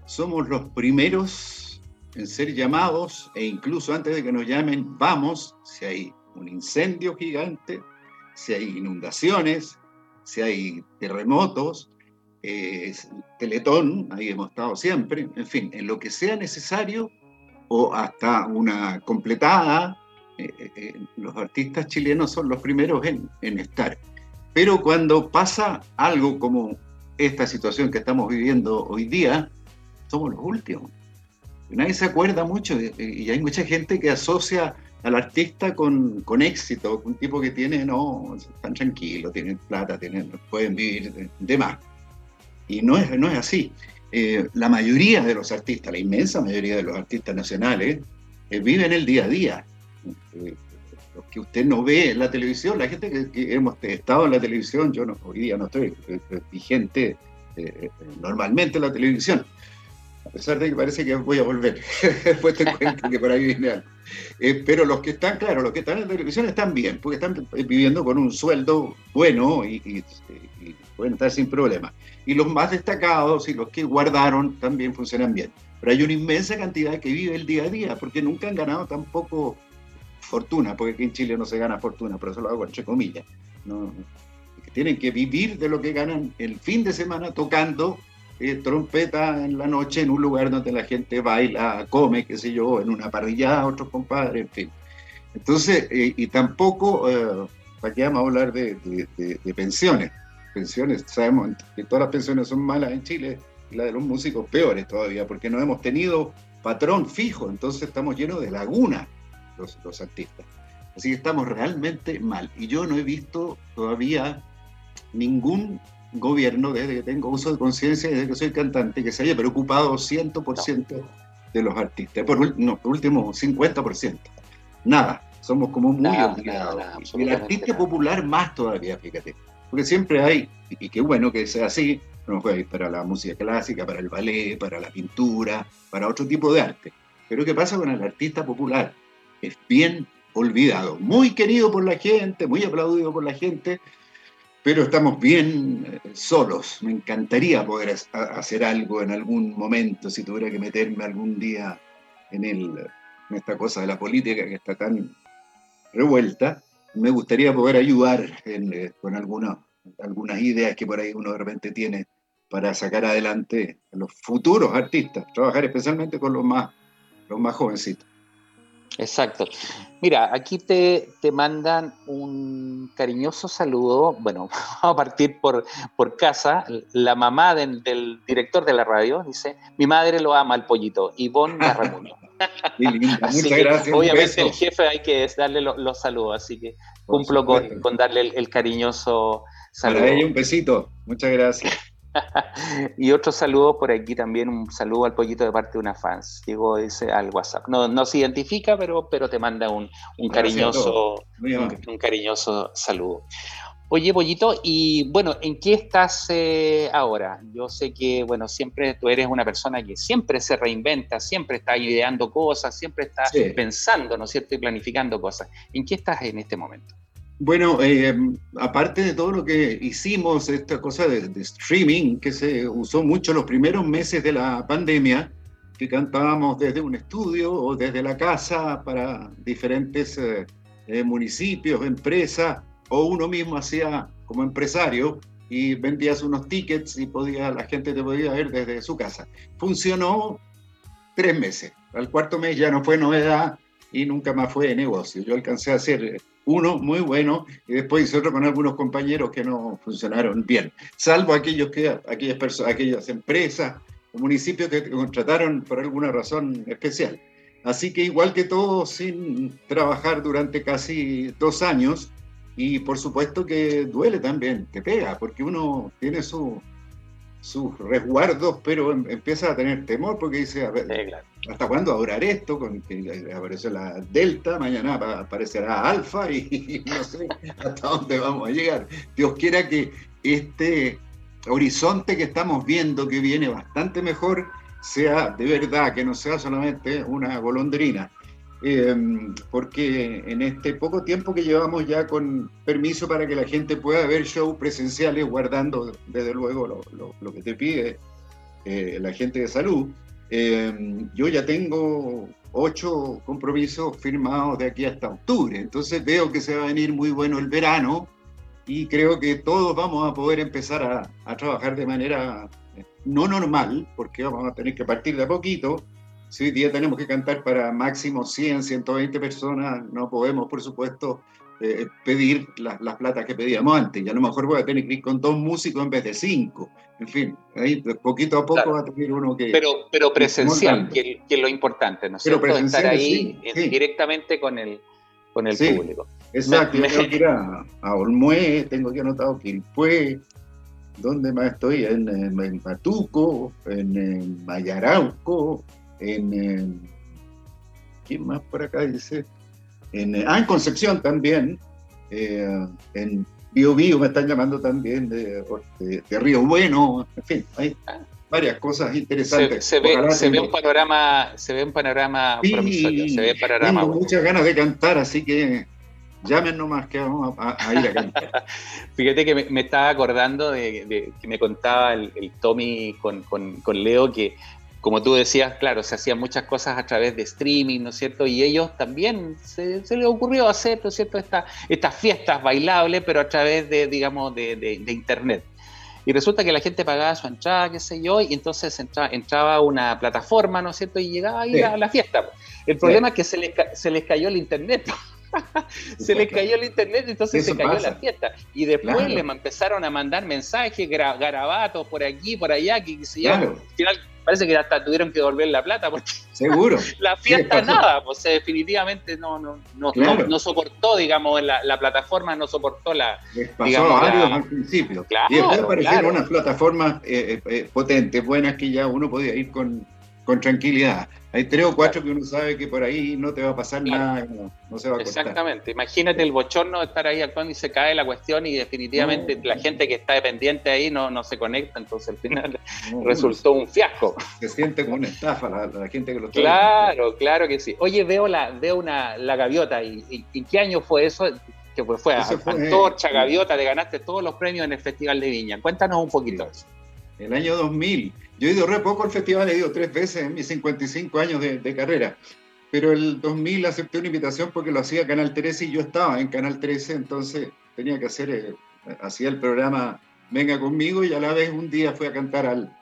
S5: somos los primeros en ser llamados e incluso antes de que nos llamen, vamos, si hay un incendio gigante, si hay inundaciones, si hay terremotos, eh, Teletón, ahí hemos estado siempre, en fin, en lo que sea necesario o hasta una completada, eh, eh, los artistas chilenos son los primeros en, estar. Pero cuando pasa algo como esta situación que estamos viviendo hoy día, somos los últimos. Nadie se acuerda mucho y hay mucha gente que asocia al artista con, con éxito, un tipo que tiene, no, están tranquilos, tienen plata, tienen, pueden vivir de más. Y no es, no es así. eh, la mayoría de los artistas, la inmensa mayoría de los artistas nacionales, eh, viven el día a día. Eh, lo que usted no ve en la televisión, la gente que, hemos estado en la televisión, yo no, hoy día no estoy vigente normalmente en la televisión, a pesar de que parece que voy a volver. Después te cuento que por ahí viene algo. pero los que están, claro, los que están en la televisión están bien, porque están viviendo con un sueldo bueno y, y pueden estar sin problema. Y los más destacados y los que guardaron también funcionan bien. Pero hay una inmensa cantidad que vive el día a día, porque nunca han ganado tampoco fortuna, porque aquí en Chile no se gana fortuna, pero eso lo hago entre comillas. ¿no? tienen que vivir de lo que ganan el fin de semana tocando eh, trompeta en la noche en un lugar donde la gente baila, come, qué sé yo, en una parrilla, otros compadres, en fin. Entonces, eh, y tampoco, eh, ¿para qué vamos a hablar de pensiones? Pensiones, sabemos que todas las pensiones son malas en Chile y la de los músicos peores todavía, porque no hemos tenido patrón fijo, entonces estamos llenos de laguna los, los artistas. Así que estamos realmente mal. Y yo no he visto todavía ningún gobierno, desde que tengo uso de conciencia, desde que soy cantante, que se haya preocupado 100% de los artistas. Por, no, por último, 50%. Nada. Somos como muy olvidados. y el artista popular más todavía, fíjate. Porque siempre hay, y qué bueno que sea así, para la música clásica, para el ballet, para la pintura, para otro tipo de arte. Pero ¿qué pasa con el artista popular? Es bien olvidado, muy querido por la gente, muy aplaudido por la gente, pero estamos bien eh, solos. Me encantaría poder hacer algo en algún momento, si tuviera que meterme algún día en, el, en esta cosa de la política que está tan revuelta, me gustaría poder ayudar eh, con algunas ideas que por ahí uno de repente tiene para sacar adelante a los futuros artistas, trabajar especialmente con los más, los más jovencitos.
S4: Exacto. Mira, aquí te, te mandan un cariñoso saludo. Bueno, vamos a partir por, por casa. La mamá del, director de la radio dice: Mi madre lo ama al pollito, Ivonne Garramuño.
S5: Muchas gracias.
S4: Obviamente el jefe hay que darle los, saludos, así que cumplo con, con, darle el, cariñoso saludo.
S5: Para ella un besito, muchas gracias.
S4: y otro saludo por aquí también, un saludo al pollito de parte de una fans. Digo, dice al WhatsApp. No, no se identifica, pero, pero te manda un, un cariñoso, un, cariñoso saludo. Oye, Pollito, y bueno, ¿en qué estás eh, ahora? Yo sé que, bueno, siempre tú eres una persona que siempre se reinventa, siempre está ideando cosas, siempre está pensando, ¿no es cierto?, y planificando cosas. ¿En qué estás en este momento?
S5: Bueno, eh, aparte de todo lo que hicimos, esta cosa de, streaming que se usó mucho los primeros meses de la pandemia, que cantábamos desde un estudio o desde la casa para diferentes eh, municipios, empresas, o uno mismo hacía como empresario y vendías unos tickets y podía, la gente te podía ver desde su casa. Funcionó tres meses. Al cuarto mes ya no fue novedad y nunca más fue de negocio. Yo alcancé a hacer uno muy bueno y después hice otro con algunos compañeros que no funcionaron bien, salvo aquellos que, aquellas, personas, aquellas empresas o municipios que contrataron por alguna razón especial. Así que igual que todos, sin trabajar durante casi dos años, y por supuesto que duele también, te pega, porque uno tiene su, sus resguardos, pero em, empieza a tener temor porque dice, a ver, ¿hasta cuándo va a durar esto? Con que apareció la Delta, mañana aparecerá Alfa y, no sé hasta dónde vamos a llegar. Dios quiera que este horizonte que estamos viendo, que viene bastante mejor, sea de verdad, que no sea solamente una golondrina. Em, porque en este poco tiempo que llevamos ya con permiso para que la gente pueda ver shows presenciales, guardando desde luego lo, que te pide eh, la gente de salud, em, yo ya tengo ocho compromisos firmados de aquí hasta octubre, entonces veo que se va a venir muy bueno el verano y creo que todos vamos a poder empezar a, a trabajar de manera eh, no normal, porque vamos a tener que partir de a poquito, si hoy día tenemos que cantar para máximo 100, 120 personas, no podemos, por supuesto, eh, pedir las la plata que pedíamos antes. Y a lo mejor voy a tener que ir con dos músicos en vez de cinco. En fin, ahí poquito a poco va a tener uno que...
S4: Pero, pero presencial, que, es lo importante, ¿no es cierto? Estar ahí directamente con el, con el público.
S5: Exacto, tengo que ir a, a Olmué, tengo que anotado Quilpué, ¿Dónde más estoy? En, en, Patuco, en, Mayarauco, en, ¿Quién más por acá dice? En, ah, en Concepción también. Eh, en Bio Bio me están llamando también de, Río Bueno. En fin, hay varias cosas interesantes.
S4: Se, ve, un panorama, se ve un panorama promisorio, se ve panorama.
S5: Tengo muchas ganas de cantar, así que Llamen nomás que vamos a, ir a cantar.
S4: Fíjate que me, estaba acordando de, que me contaba el, Tommy con, Leo que, como tú decías, claro, se hacían muchas cosas a través de streaming, ¿no es cierto? Y ellos también se, les ocurrió hacer, ¿no es cierto?, estas fiestas bailables, pero a través de, digamos, de, internet. Y resulta que la gente pagaba su entrada, qué sé yo, y entonces entraba, a una plataforma, ¿no es cierto? Y llegaba a ir a la fiesta. El problema es que se les, se les cayó el internet. se les cayó el internet, entonces se cayó la fiesta. Y después les empezaron a mandar mensajes, garabatos por aquí, por allá, que, al final parece que hasta tuvieron que devolver la plata porque
S5: seguro.
S4: la fiesta nada pues definitivamente no no no, no, soportó digamos la, la, plataforma no soportó la
S5: Les pasó varios al principio. Y después aparecieron unas plataformas eh, eh, eh, potentes buenas que ya uno podía ir con con tranquilidad. Hay tres o cuatro que uno sabe que por ahí no te va a pasar nada, no, se va a cortar.
S4: Exactamente. Imagínate el bochorno de estar ahí actuando y se cae la cuestión y definitivamente la gente que está dependiente ahí no, no se conecta, entonces al final resultó un fiasco.
S5: Se siente como una estafa la, gente que lo está
S4: Claro, claro que sí. Oye, veo la, veo una, la gaviota y, ¿en qué año fue eso? Que fue, fue a Antorcha, Gaviota, te ganaste todos los premios en el Festival de Viña. Cuéntanos un poquito eso.
S5: El año 2000 yo he ido re poco al festival, he ido tres veces en mis 55 años de, carrera, pero el 2000 acepté una invitación porque lo hacía Canal 13 y yo estaba en Canal 13, entonces tenía que hacer, eh, hacía el programa Venga conmigo y a la vez un día fui a cantar al,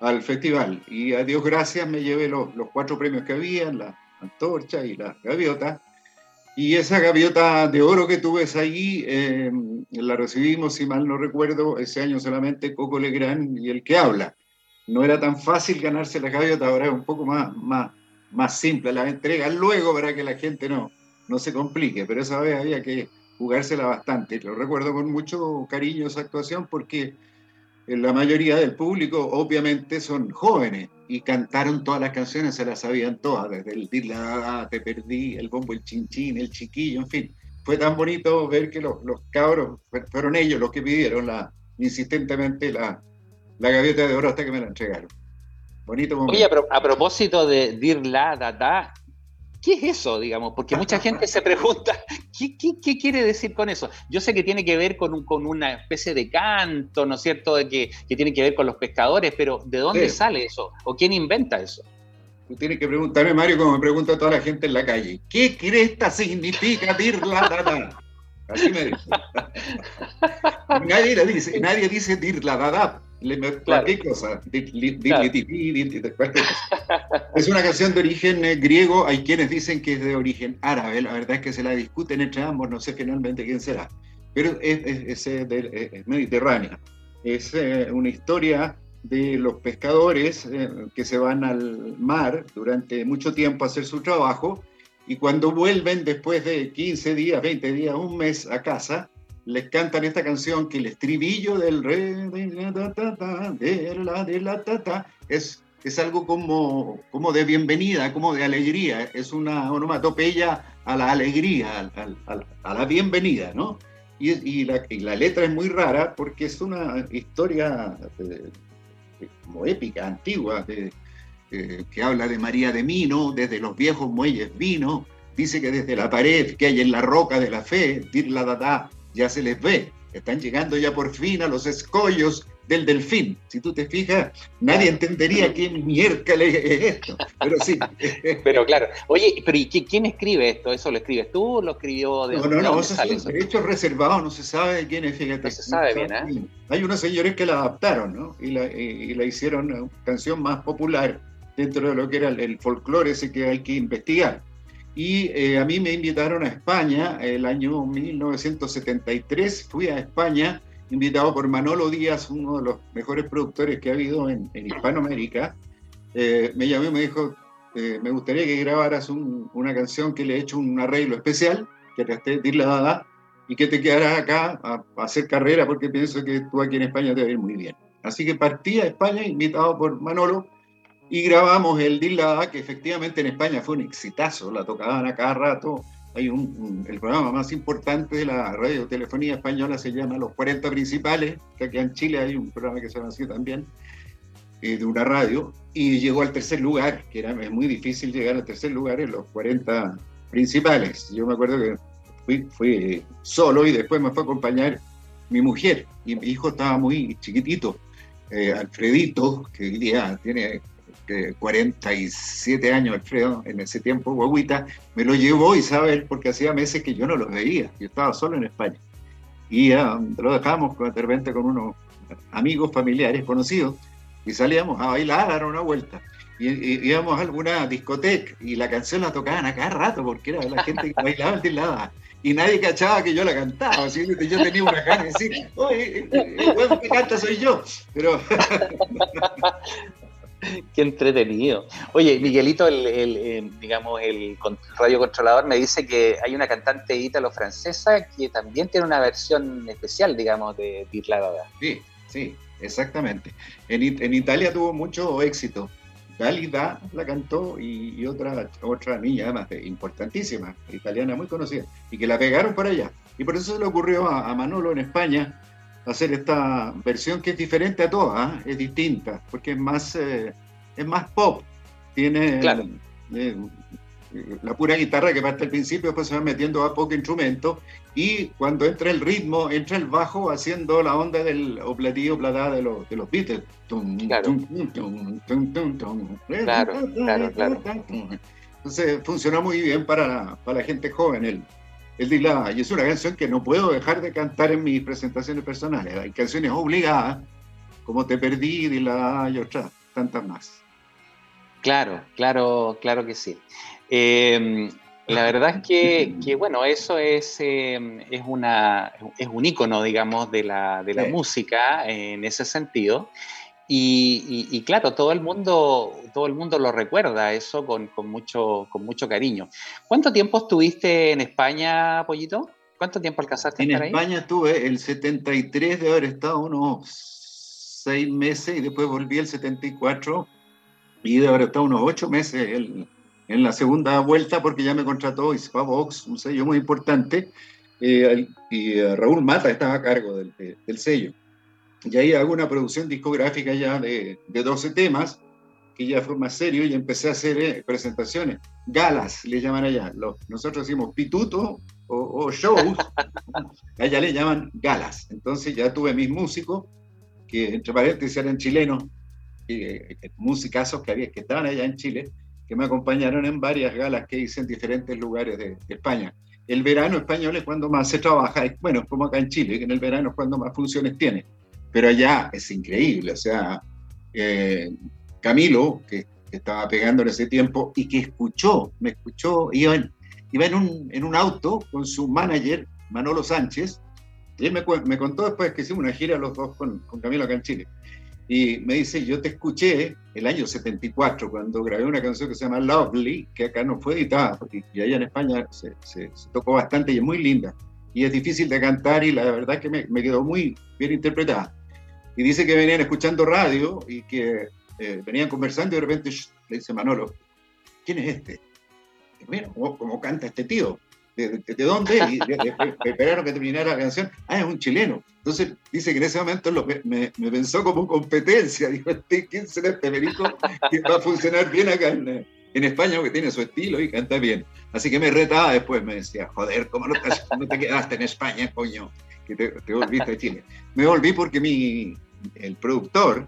S5: al festival. Y a Dios gracias me llevé los, los cuatro premios que había, la antorcha y la gaviota. Y esa gaviota de oro que tú ves ahí, eh, la recibimos, si mal no recuerdo, ese año solamente Coco Legrand y el que habla no era tan fácil ganarse la gaviota, ahora es un poco más, más, más simple la entrega luego para que la gente no, no se complique, pero esa vez había que jugársela bastante. Lo recuerdo con mucho cariño esa actuación porque la mayoría del público obviamente son jóvenes y cantaron todas las canciones, se las sabían todas, desde el Dila, Te Perdí, el Bombo, el Chinchín, el Chiquillo, en fin. Fue tan bonito ver que los, los cabros fueron ellos los que pidieron la, insistentemente la, la gaviota de oro hasta que me la entregaron. Bonito momento.
S4: Oye, a, propósito de dir la, da, ¿qué es eso, digamos? Porque mucha gente se pregunta, ¿qué, quiere decir con eso? Yo sé que tiene que ver con, con una especie de canto, ¿no es cierto?, de que, tiene que ver con los pescadores, pero ¿de dónde sale eso? ¿O quién inventa eso?
S5: Tú tienes que preguntarme, Mario, como me pregunta toda la gente en la calle, ¿qué cresta significa dir la, da, da? Así me dice. nadie, dice, nadie dice cosa. Es una canción de origen eh, griego, hay quienes dicen que es de origen árabe, la verdad es que se la discuten entre ambos, no sé finalmente quién será, pero es, es, mediterránea. Es eh, una historia de los pescadores eh, que se van al mar durante mucho tiempo a hacer su trabajo. Y cuando vuelven después de 15 días, 20 días, un mes a casa, les cantan esta canción que el estribillo del re de la es, es algo como, como de bienvenida, como de alegría, es una onomatopeya a la alegría, a, la bienvenida, ¿no? Y, y, la, la, letra es muy rara porque es una historia eh, como épica, antigua, eh, que habla de María de Mino, desde los viejos muelles vino, dice que desde la pared que hay en la roca de la fe, dir la dada, ya se les ve. Están llegando ya por fin a los escollos del delfín. Si tú te fijas, nadie entendería qué miércoles es esto. Pero sí.
S4: pero claro. Oye, pero ¿y quién escribe esto? ¿Eso lo escribes tú o lo escribió
S5: de No, no, no, eso es derechos reservados, no se sabe quién es, fíjate.
S4: No se sabe bien, ¿eh?
S5: Hay unos señores que la adaptaron, ¿no? Y la, y la hicieron una canción más popular dentro de lo que era el folclore ese que hay que investigar. Y eh, a mí me invitaron a España el año 1973. Fui a España invitado por Manolo Díaz, uno de los mejores productores que ha habido en, Hispanoamérica. Eh, me llamó y me dijo, eh, me gustaría que grabaras una canción que le he hecho un arreglo especial, que te esté la dada, y que te quedaras acá a, hacer carrera porque pienso que tú aquí en España te va a ir muy bien. Así que partí a España invitado por Manolo y grabamos el Dillada, que efectivamente en España fue un exitazo, la tocaban a cada rato. Hay un, el programa más importante de la radiotelefonía española se llama Los 40 Principales, que aquí en Chile hay un programa que se llama así también, eh, de una radio, y llegó al tercer lugar, que era es muy difícil llegar al tercer lugar en los 40 principales. Yo me acuerdo que fui, fui solo y después me fue a acompañar mi mujer, y mi hijo estaba muy chiquitito, eh, Alfredito, que hoy día tiene 47 años, Alfredo, en ese tiempo, guaguita, me lo llevó Isabel porque hacía meses que yo no los veía, yo estaba solo en España. Y lo dejábamos de repente con unos amigos, familiares, conocidos, y salíamos a bailar, a dar una vuelta. Y, íbamos a alguna discoteca y la canción la tocaban a cada rato porque era la gente que bailaba el y nadie cachaba que yo la cantaba. Así que yo tenía una gana de decir, oye, el eh, que canta soy yo. Pero
S4: Qué entretenido. Oye, Miguelito, el, digamos, el radio controlador me dice que hay una cantante ítalo-francesa que también tiene una versión especial, digamos, de Irlanda.
S5: Sí, sí, exactamente. En, en, Italia tuvo mucho éxito. Dalida la cantó y, otra, otra niña, además, importantísima, italiana muy conocida, y que la pegaron por allá. Y por eso se le ocurrió a Manolo en España hacer esta versión que es diferente a todas, ¿ah? es distinta, porque es más, eh, es más pop. Tiene eh, la pura guitarra que parte al principio, después se va metiendo a poco instrumento, y cuando entra el ritmo, entra el bajo haciendo la onda del o platillo de los, de los Beatles. Claro, claro, claro. Entonces funcionó muy bien para, para la gente joven el, el Dilada. Y es una canción que no puedo dejar de cantar en mis presentaciones personales. Hay canciones obligadas, como Te Perdí, Dilada y otras tantas más.
S4: Claro, claro, claro que sí. Em, la verdad es que, bueno, eso es, em, es, una, es un icono, digamos, de la, de la música en ese sentido. Y, claro, todo el mundo, todo el mundo lo recuerda eso con, mucho, con mucho cariño. ¿Cuánto tiempo estuviste en España, Pollito? ¿Cuánto tiempo alcanzaste
S5: en España estuve el 73 de haber estado unos seis meses y después volví el 74 y de haber estado unos ocho meses en la segunda vuelta porque ya me contrató Vox, un sello muy importante, eh, y eh, Raúl Mata estaba a cargo del sello. Y ahí hago una producción discográfica ya de, de 12 temas, que ya fue más serio y empecé a hacer eh, presentaciones, galas le llaman allá. Los, nosotros decimos pituto o, shows, allá le llaman galas. Entonces ya tuve mis músicos, que entre paréntesis eran chilenos, eh, musicazos que, había, que estaban allá en Chile, que me acompañaron en varias galas que hice en diferentes lugares de, de España. El verano español es cuando más se trabaja, bueno, como acá en Chile, que en el verano es cuando más funciones tiene pero allá es increíble, o sea, eh, Camilo, que, estaba pegando en ese tiempo y que escuchó, me escuchó, iba en, iba en, un, en un auto con su manager, Manolo Sánchez, y él me, me contó después que hicimos una gira los dos con, con Camilo acá en Chile. Y me dice, yo te escuché el año 74, cuando grabé una canción que se llama Lovely, que acá no fue editada, y allá en España se, se, tocó bastante y es muy linda. Y es difícil de cantar y la verdad es que me, me quedó muy bien interpretada. Y dice que venían escuchando radio y que eh, venían conversando y de repente le dice Manolo, ¿quién es este? mira, ¿cómo, canta este tío? ¿De, dónde? Y esperaron que terminara la canción. Ah, es un chileno. Entonces dice que en ese momento lo, me, me, pensó como competencia. Dijo, este, ¿quién será este perico que va a funcionar bien acá en, España porque tiene su estilo y canta bien? Así que me retaba después, me decía, joder, ¿cómo no te, no te quedaste en España, coño? Que te, te volviste a Chile. Me volví porque mi, el productor,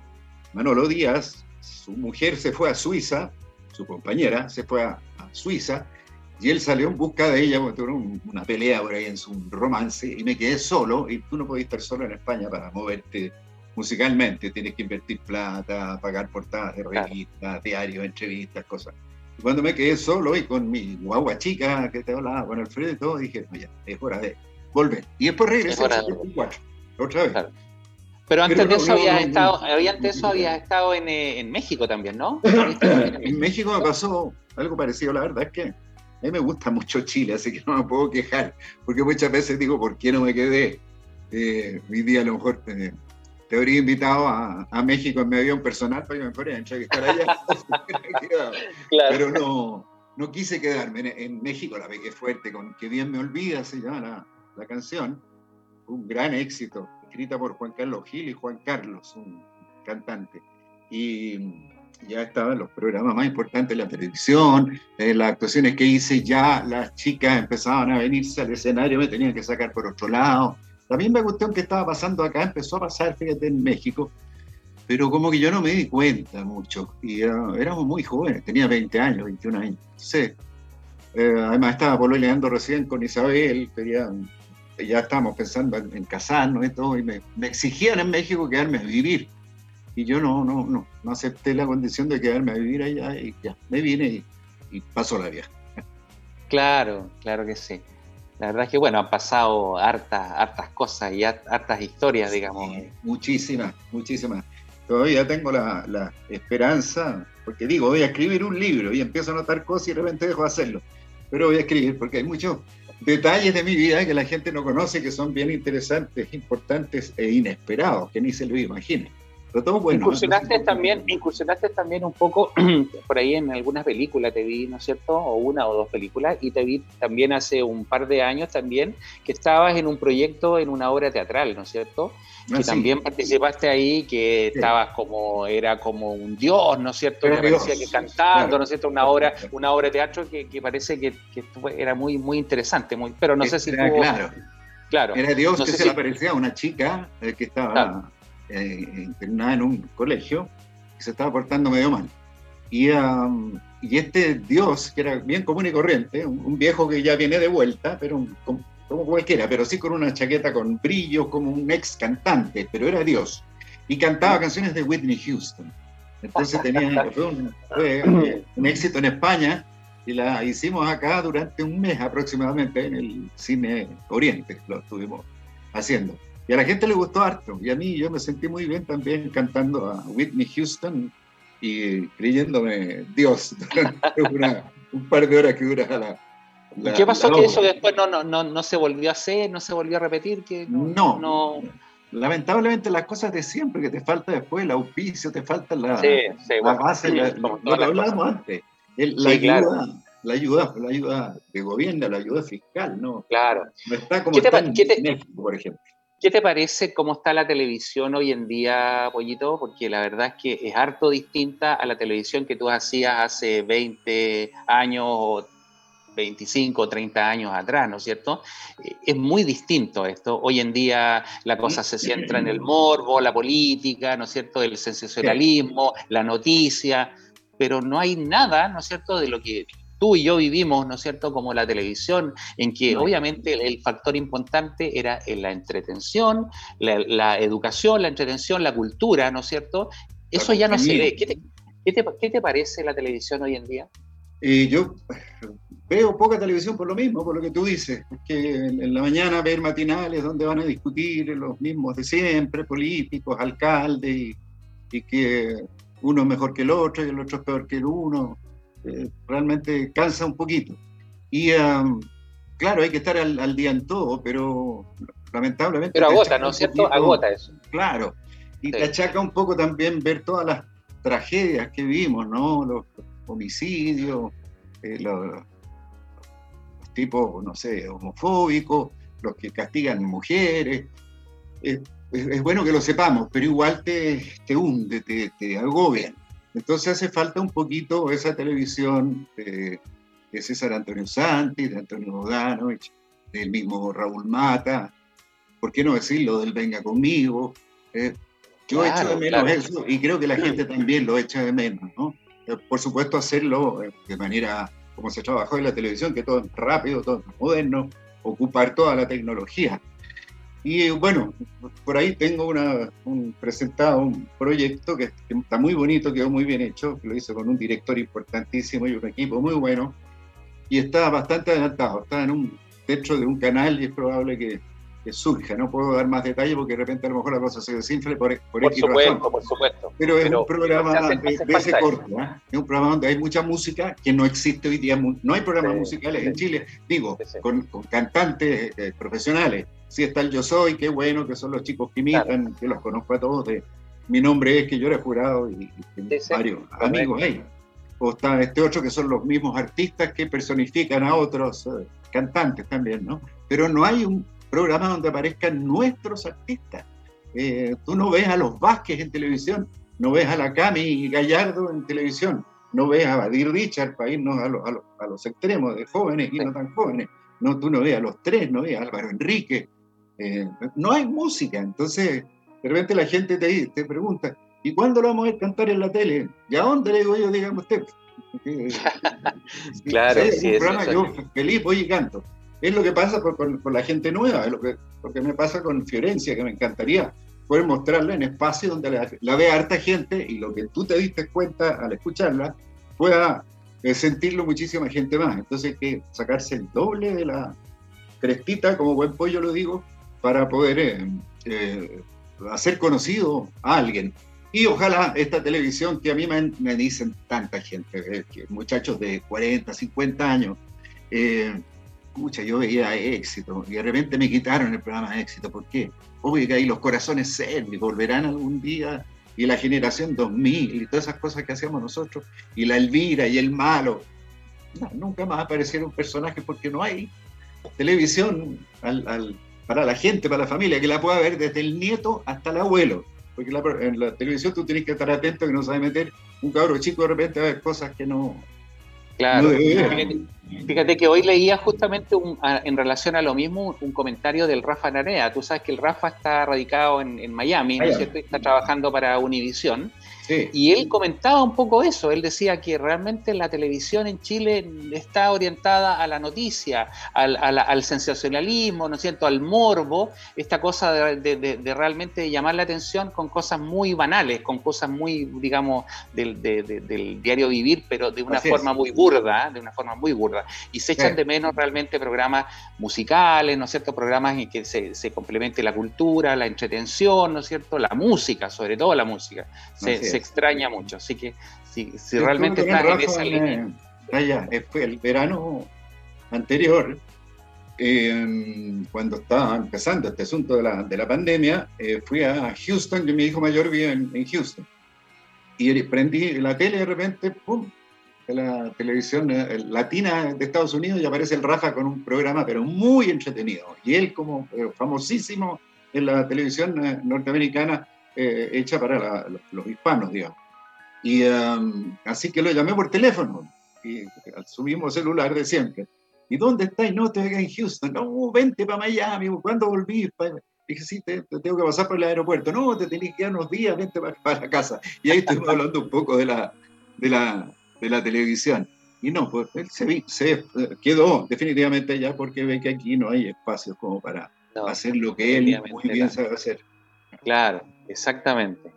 S5: Manolo Díaz, su mujer se fue a Suiza, su compañera se fue a, Suiza, y él salió en busca de ella, porque tuvo una pelea por ahí en su romance, y me quedé solo, y tú no podés estar solo en España para moverte musicalmente, tienes que invertir plata, pagar portadas de revistas, diarios, entrevistas, cosas. Y cuando me quedé solo y con mi guagua chica que te hablaba con Alfredo y todo, dije, oye, es hora de volver. Y después regresé en 74, otra vez.
S4: Pero antes de eso había estado, antes de eso había estado en, eh, en México también, ¿no?
S5: en México me pasó algo parecido, la verdad es que A mí me gusta mucho Chile, así que no me puedo quejar, porque muchas veces digo, ¿por qué no me quedé? Eh, hoy día a lo mejor eh, te habría invitado a, a, México en mi avión personal para que me fuera a estar allá. Pero no, no quise quedarme. En, en, México la pegué fuerte con Que bien me olvida, se llama la, la canción. Un gran éxito, escrita por Juan Carlos Gil y Juan Carlos, un cantante. Y ya estaba en los programas más importantes de la televisión, en las actuaciones que hice ya las chicas empezaban a venirse al escenario, me tenían que sacar por otro lado. La misma cuestión que estaba pasando acá empezó a pasar, fíjate, en México, pero como que yo no me di cuenta mucho. Y uh, éramos muy jóvenes, tenía 20 años, 21 años. Sí. Eh, además estaba pololeando recién con Isabel, quería, ya estábamos pensando en, casarnos y todo, y me, me, exigían en México quedarme a vivir. Y yo no, no, no, no acepté la condición de quedarme a vivir allá y ya, me vine y, y pasó la vida.
S4: Claro, claro que sí. La verdad es que, bueno, han pasado hartas, hartas cosas y hartas historias, digamos.
S5: muchísimas, muchísimas. Todavía tengo la, la, esperanza, porque digo, voy a escribir un libro y empiezo a notar cosas y de repente dejo de hacerlo. Pero voy a escribir porque hay muchos detalles de mi vida que la gente no conoce, que son bien interesantes, importantes e inesperados, que ni se lo imagine
S4: incursionaste, también, incursionaste también un poco por ahí en algunas películas, te vi, ¿no es cierto? O una o dos películas, y te vi también hace un par de años también que estabas en un proyecto, en una obra teatral, ¿no es cierto? Ah, que también participaste ahí, que estabas como, era como un dios, ¿no es cierto? Que parecía que cantando, ¿no es cierto? Una obra, una obra de teatro que, parece que, era muy, muy interesante, muy, pero no sé si
S5: era, claro. Claro. Era Dios que se le aparecía a una chica eh, que estaba eh, internada en un colegio y se estaba portando medio mal. Y, y, este Dios, que era bien común y corriente, un, viejo que ya viene de vuelta, pero como cualquiera, pero sí con una chaqueta con brillo, como un ex cantante, pero era Dios. Y cantaba canciones de Whitney Houston. Entonces tenía, fue un, fue un éxito en España y la hicimos acá durante un mes aproximadamente en el cine Oriente, lo estuvimos haciendo. Y a la gente le gustó harto. Y a mí yo me sentí muy bien también cantando a Whitney Houston y creyéndome Dios durante un par de horas que dura la...
S4: la ¿Qué pasó que eso después no, no, no, no, se volvió a hacer, no se volvió a repetir? Que
S5: no, no, Lamentablemente las cosas de siempre, que te falta después el auspicio, te falta la, sí, sí, la base, lo que hablábamos antes. la, ayuda, la ayuda, la ayuda de gobierno, la ayuda fiscal, ¿no?
S4: Claro.
S5: No está como está en México, por ejemplo.
S4: ¿Qué te parece cómo está la televisión hoy en día, Pollito? Porque la verdad es que es harto distinta a la televisión que tú hacías hace 20 años 25 o 30 años atrás, ¿no es cierto? Eh, es muy distinto esto. Hoy en día la cosa se centra en el morbo, la política, ¿no es cierto? El sensacionalismo, la noticia, pero no hay nada, ¿no es cierto?, de lo que tú y yo vivimos, ¿no es cierto?, como la televisión, en que obviamente el, factor importante era la entretención, la, educación, la entretención, la cultura, ¿no es cierto? Eso ya no se ve. ¿Qué te, parece la televisión hoy en día?
S5: Y yo veo poca televisión por lo mismo, por lo que tú dices, que en la mañana ver matinales donde van a discutir los mismos de siempre, políticos, alcaldes, y, y que uno es mejor que el otro y el otro es peor que el uno eh, realmente cansa un poquito. Y claro, hay que estar al, día en todo, pero lamentablemente...
S4: Pero agota, ¿no es cierto? agota eso.
S5: Claro. Y te achaca un poco también ver todas las tragedias que vimos, ¿no? Los homicidios, eh, los, tipos, no sé, homofóbicos, los que castigan mujeres. es, bueno que lo sepamos, pero igual te, te hunde, te, te agobian. Entonces hace falta un poquito esa televisión de, César Antonio Santi, de Antonio Bodanovich, del mismo Raúl Mata, ¿por qué no decirlo del Venga conmigo? Eh, yo echo de menos eso y creo que la gente también lo echa de menos, ¿no? Eh, por supuesto hacerlo eh, de manera como se trabajó en la televisión, que todo es rápido, todo es moderno, ocupar toda la tecnología. Y bueno, por ahí tengo una, un, presentado un proyecto que, está muy bonito, quedó muy bien hecho, lo hice con un director importantísimo y un equipo muy bueno, y está bastante adelantado, está en un, dentro de un canal y es probable que, que surja. No puedo dar más detalles porque de repente a lo mejor la cosa se desinfle por,
S4: por, por supuesto, por supuesto.
S5: Pero es un programa de, ese corto, ¿eh? es un programa donde hay mucha música que no existe hoy día. No hay programas musicales en Chile, digo, con, con, cantantes eh, profesionales. Sí está el Yo Soy, qué bueno, que son los chicos que imitan, que los conozco a todos. De, mi nombre es que yo era jurado y, y varios amigos ahí. O está este otro que son los mismos artistas que personifican a otros eh, cantantes también, ¿no? Pero no hay un programa donde aparezcan nuestros artistas. Eh, tú no ves a los Vázquez en televisión, no ves a la Cami Gallardo en televisión, no ves a Badir Richard para irnos a los, a, los, extremos de jóvenes y no tan jóvenes. No, tú no ves a los tres, no ves a Álvaro Enrique. Eh, no hay música, entonces de repente la gente te, te pregunta, ¿y cuándo lo vamos a ver cantar en la tele? ¿Y a dónde le digo yo, dígame usted?
S4: claro,
S5: sí, es programa, yo feliz voy y canto. Es lo que pasa con, la gente nueva, es lo que, lo que me pasa con Fiorencia, que me encantaría poder mostrarla en espacios donde la, la vea harta gente y lo que tú te diste cuenta al escucharla pueda eh, sentirlo muchísima gente más. Entonces hay que sacarse el doble de la crestita, como buen pollo lo digo, para poder eh, eh, hacer conocido a alguien. Y ojalá esta televisión que a mí me, me dicen tanta gente, que muchachos de 40, 50 años, escucha, yo veía éxito y de repente me quitaron el programa de éxito. ¿Por qué? Obvio que ahí los corazones serios volverán algún día y la generación 2000 y todas esas cosas que hacíamos nosotros y la Elvira y el malo. nunca más aparecieron personajes porque no hay televisión para la gente, para la familia, que la pueda ver desde el nieto hasta el abuelo. Porque en la televisión tú tienes que estar atento que no sabes meter un cabro chico de repente a ver cosas que no,
S4: Claro, fíjate, que hoy leía justamente en relación a lo mismo un comentario del Rafa Narea. Tú sabes que el Rafa está radicado en, Miami, ¿no es cierto? está trabajando para Univision. Y él comentaba un poco eso, él decía que realmente la televisión en Chile está orientada a la noticia, al, sensacionalismo, ¿no es cierto?, al morbo, esta cosa de, realmente llamar la atención con cosas muy banales, con cosas muy, digamos, del, diario vivir, pero de una forma muy burda, de una forma muy burda. Y se echan de menos realmente programas musicales, ¿no es cierto?, programas en que se, se complemente la cultura, la entretención, ¿no es cierto?, la música, sobre todo la música. Se, extraña mucho. Así que si, si realmente estás en esa línea.
S5: Allá, fue el verano anterior, em, cuando estaba empezando este asunto de la, de la pandemia, eh, fui a Houston, que mi hijo mayor vive en, Houston. Y prendí la tele de repente, ¡pum! De la televisión eh, latina de Estados Unidos y aparece el Rafa con un programa, pero muy entretenido. Y él, como famosísimo en la televisión eh, norteamericana, eh, hecha para los, hispanos, digamos. Y um, así que lo llamé por teléfono, y al su mismo celular de siempre. ¿Y dónde estás? No, estoy acá en Houston. No, vente para Miami. ¿Cuándo volví? Dije, sí, te, tengo que pasar por el aeropuerto. No, te tenés que ir unos días, vente para, para casa. Y ahí estuvimos hablando un poco de la, de la, de la televisión. Y no, pues él se, se quedó definitivamente ya porque ve que aquí no hay espacios como para hacer lo que él muy bien sabe hacer.
S4: Claro, exactamente.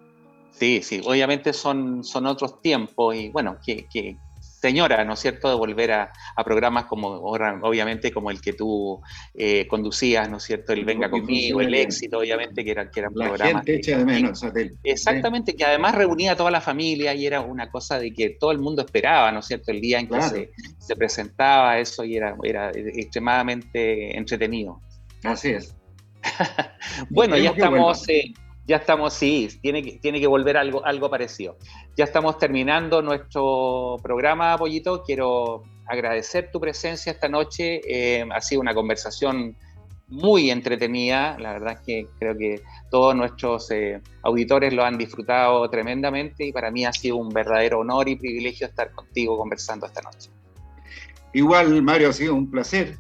S4: Sí, sí, obviamente son, son otros tiempos y bueno, que, que señora, ¿no es cierto?, de volver a, programas como, obviamente, como el que tú eh, conducías, ¿no es cierto?, el Venga Conmigo, el Éxito, obviamente, que, eran, que eran
S5: la
S4: programas.
S5: Gente echa de menos,
S4: exactamente, que además reunía a toda la familia y era una cosa de que todo el mundo esperaba, ¿no es cierto?, el día en que se, se, presentaba eso y era, era extremadamente entretenido.
S5: Así es.
S4: bueno, ya estamos, eh, ya estamos, sí, tiene que, tiene que volver algo, algo parecido. Ya estamos terminando nuestro programa, Pollito. Quiero agradecer tu presencia esta noche. Eh, ha sido una conversación muy entretenida. La verdad es que creo que todos nuestros eh, auditores lo han disfrutado tremendamente y para mí ha sido un verdadero honor y privilegio estar contigo conversando esta noche.
S5: Igual, Mario, ha sido un placer.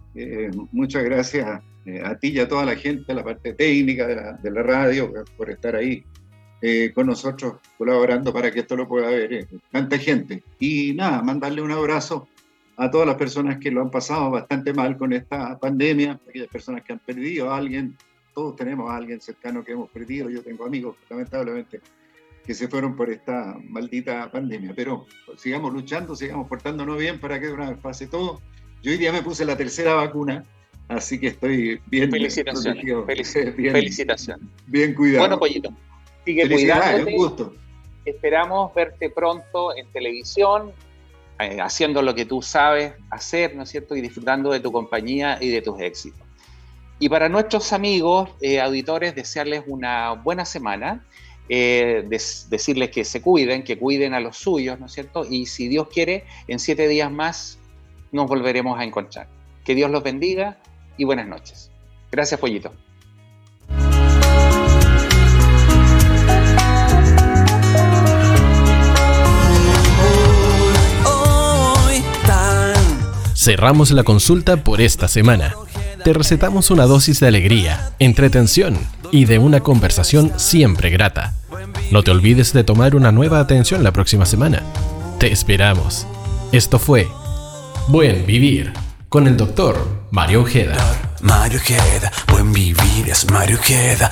S5: muchas gracias eh, a ti y a toda la gente, a la parte técnica de la, de la radio, por estar ahí eh, con nosotros colaborando para que esto lo pueda ver eh, tanta gente. Y nada, mandarle un abrazo a todas las personas que lo han pasado bastante mal con esta pandemia, aquellas personas que han perdido a alguien, todos tenemos a alguien cercano que hemos perdido, yo tengo amigos lamentablemente que se fueron por esta maldita pandemia, pero sigamos luchando, sigamos portándonos bien para que de una vez pase todo. Yo hoy día me puse la tercera vacuna, Así que estoy bien.
S4: Felicitaciones. Felicitaciones.
S5: Bien cuidado.
S4: Bueno, Pollito, sigue cuidándote. Un gusto. Esperamos verte pronto en televisión, eh, haciendo lo que tú sabes hacer, ¿no es cierto? Y disfrutando de tu compañía y de tus éxitos. Y para nuestros amigos, eh, auditores, desearles una buena semana, eh, decirles que se cuiden, que cuiden a los suyos, ¿no es cierto? Y si Dios quiere, en siete días más nos volveremos a encontrar. Que Dios los bendiga y buenas noches. Gracias, Pollito.
S2: Cerramos la consulta por esta semana. Te recetamos una dosis de alegría, entretención y de una conversación siempre grata. No te olvides de tomar una nueva atención la próxima semana. Te esperamos. Esto fue Buen Vivir con el doctor Mario Ojeda.
S7: Mario Ojeda, buen vivir es Mario Ojeda.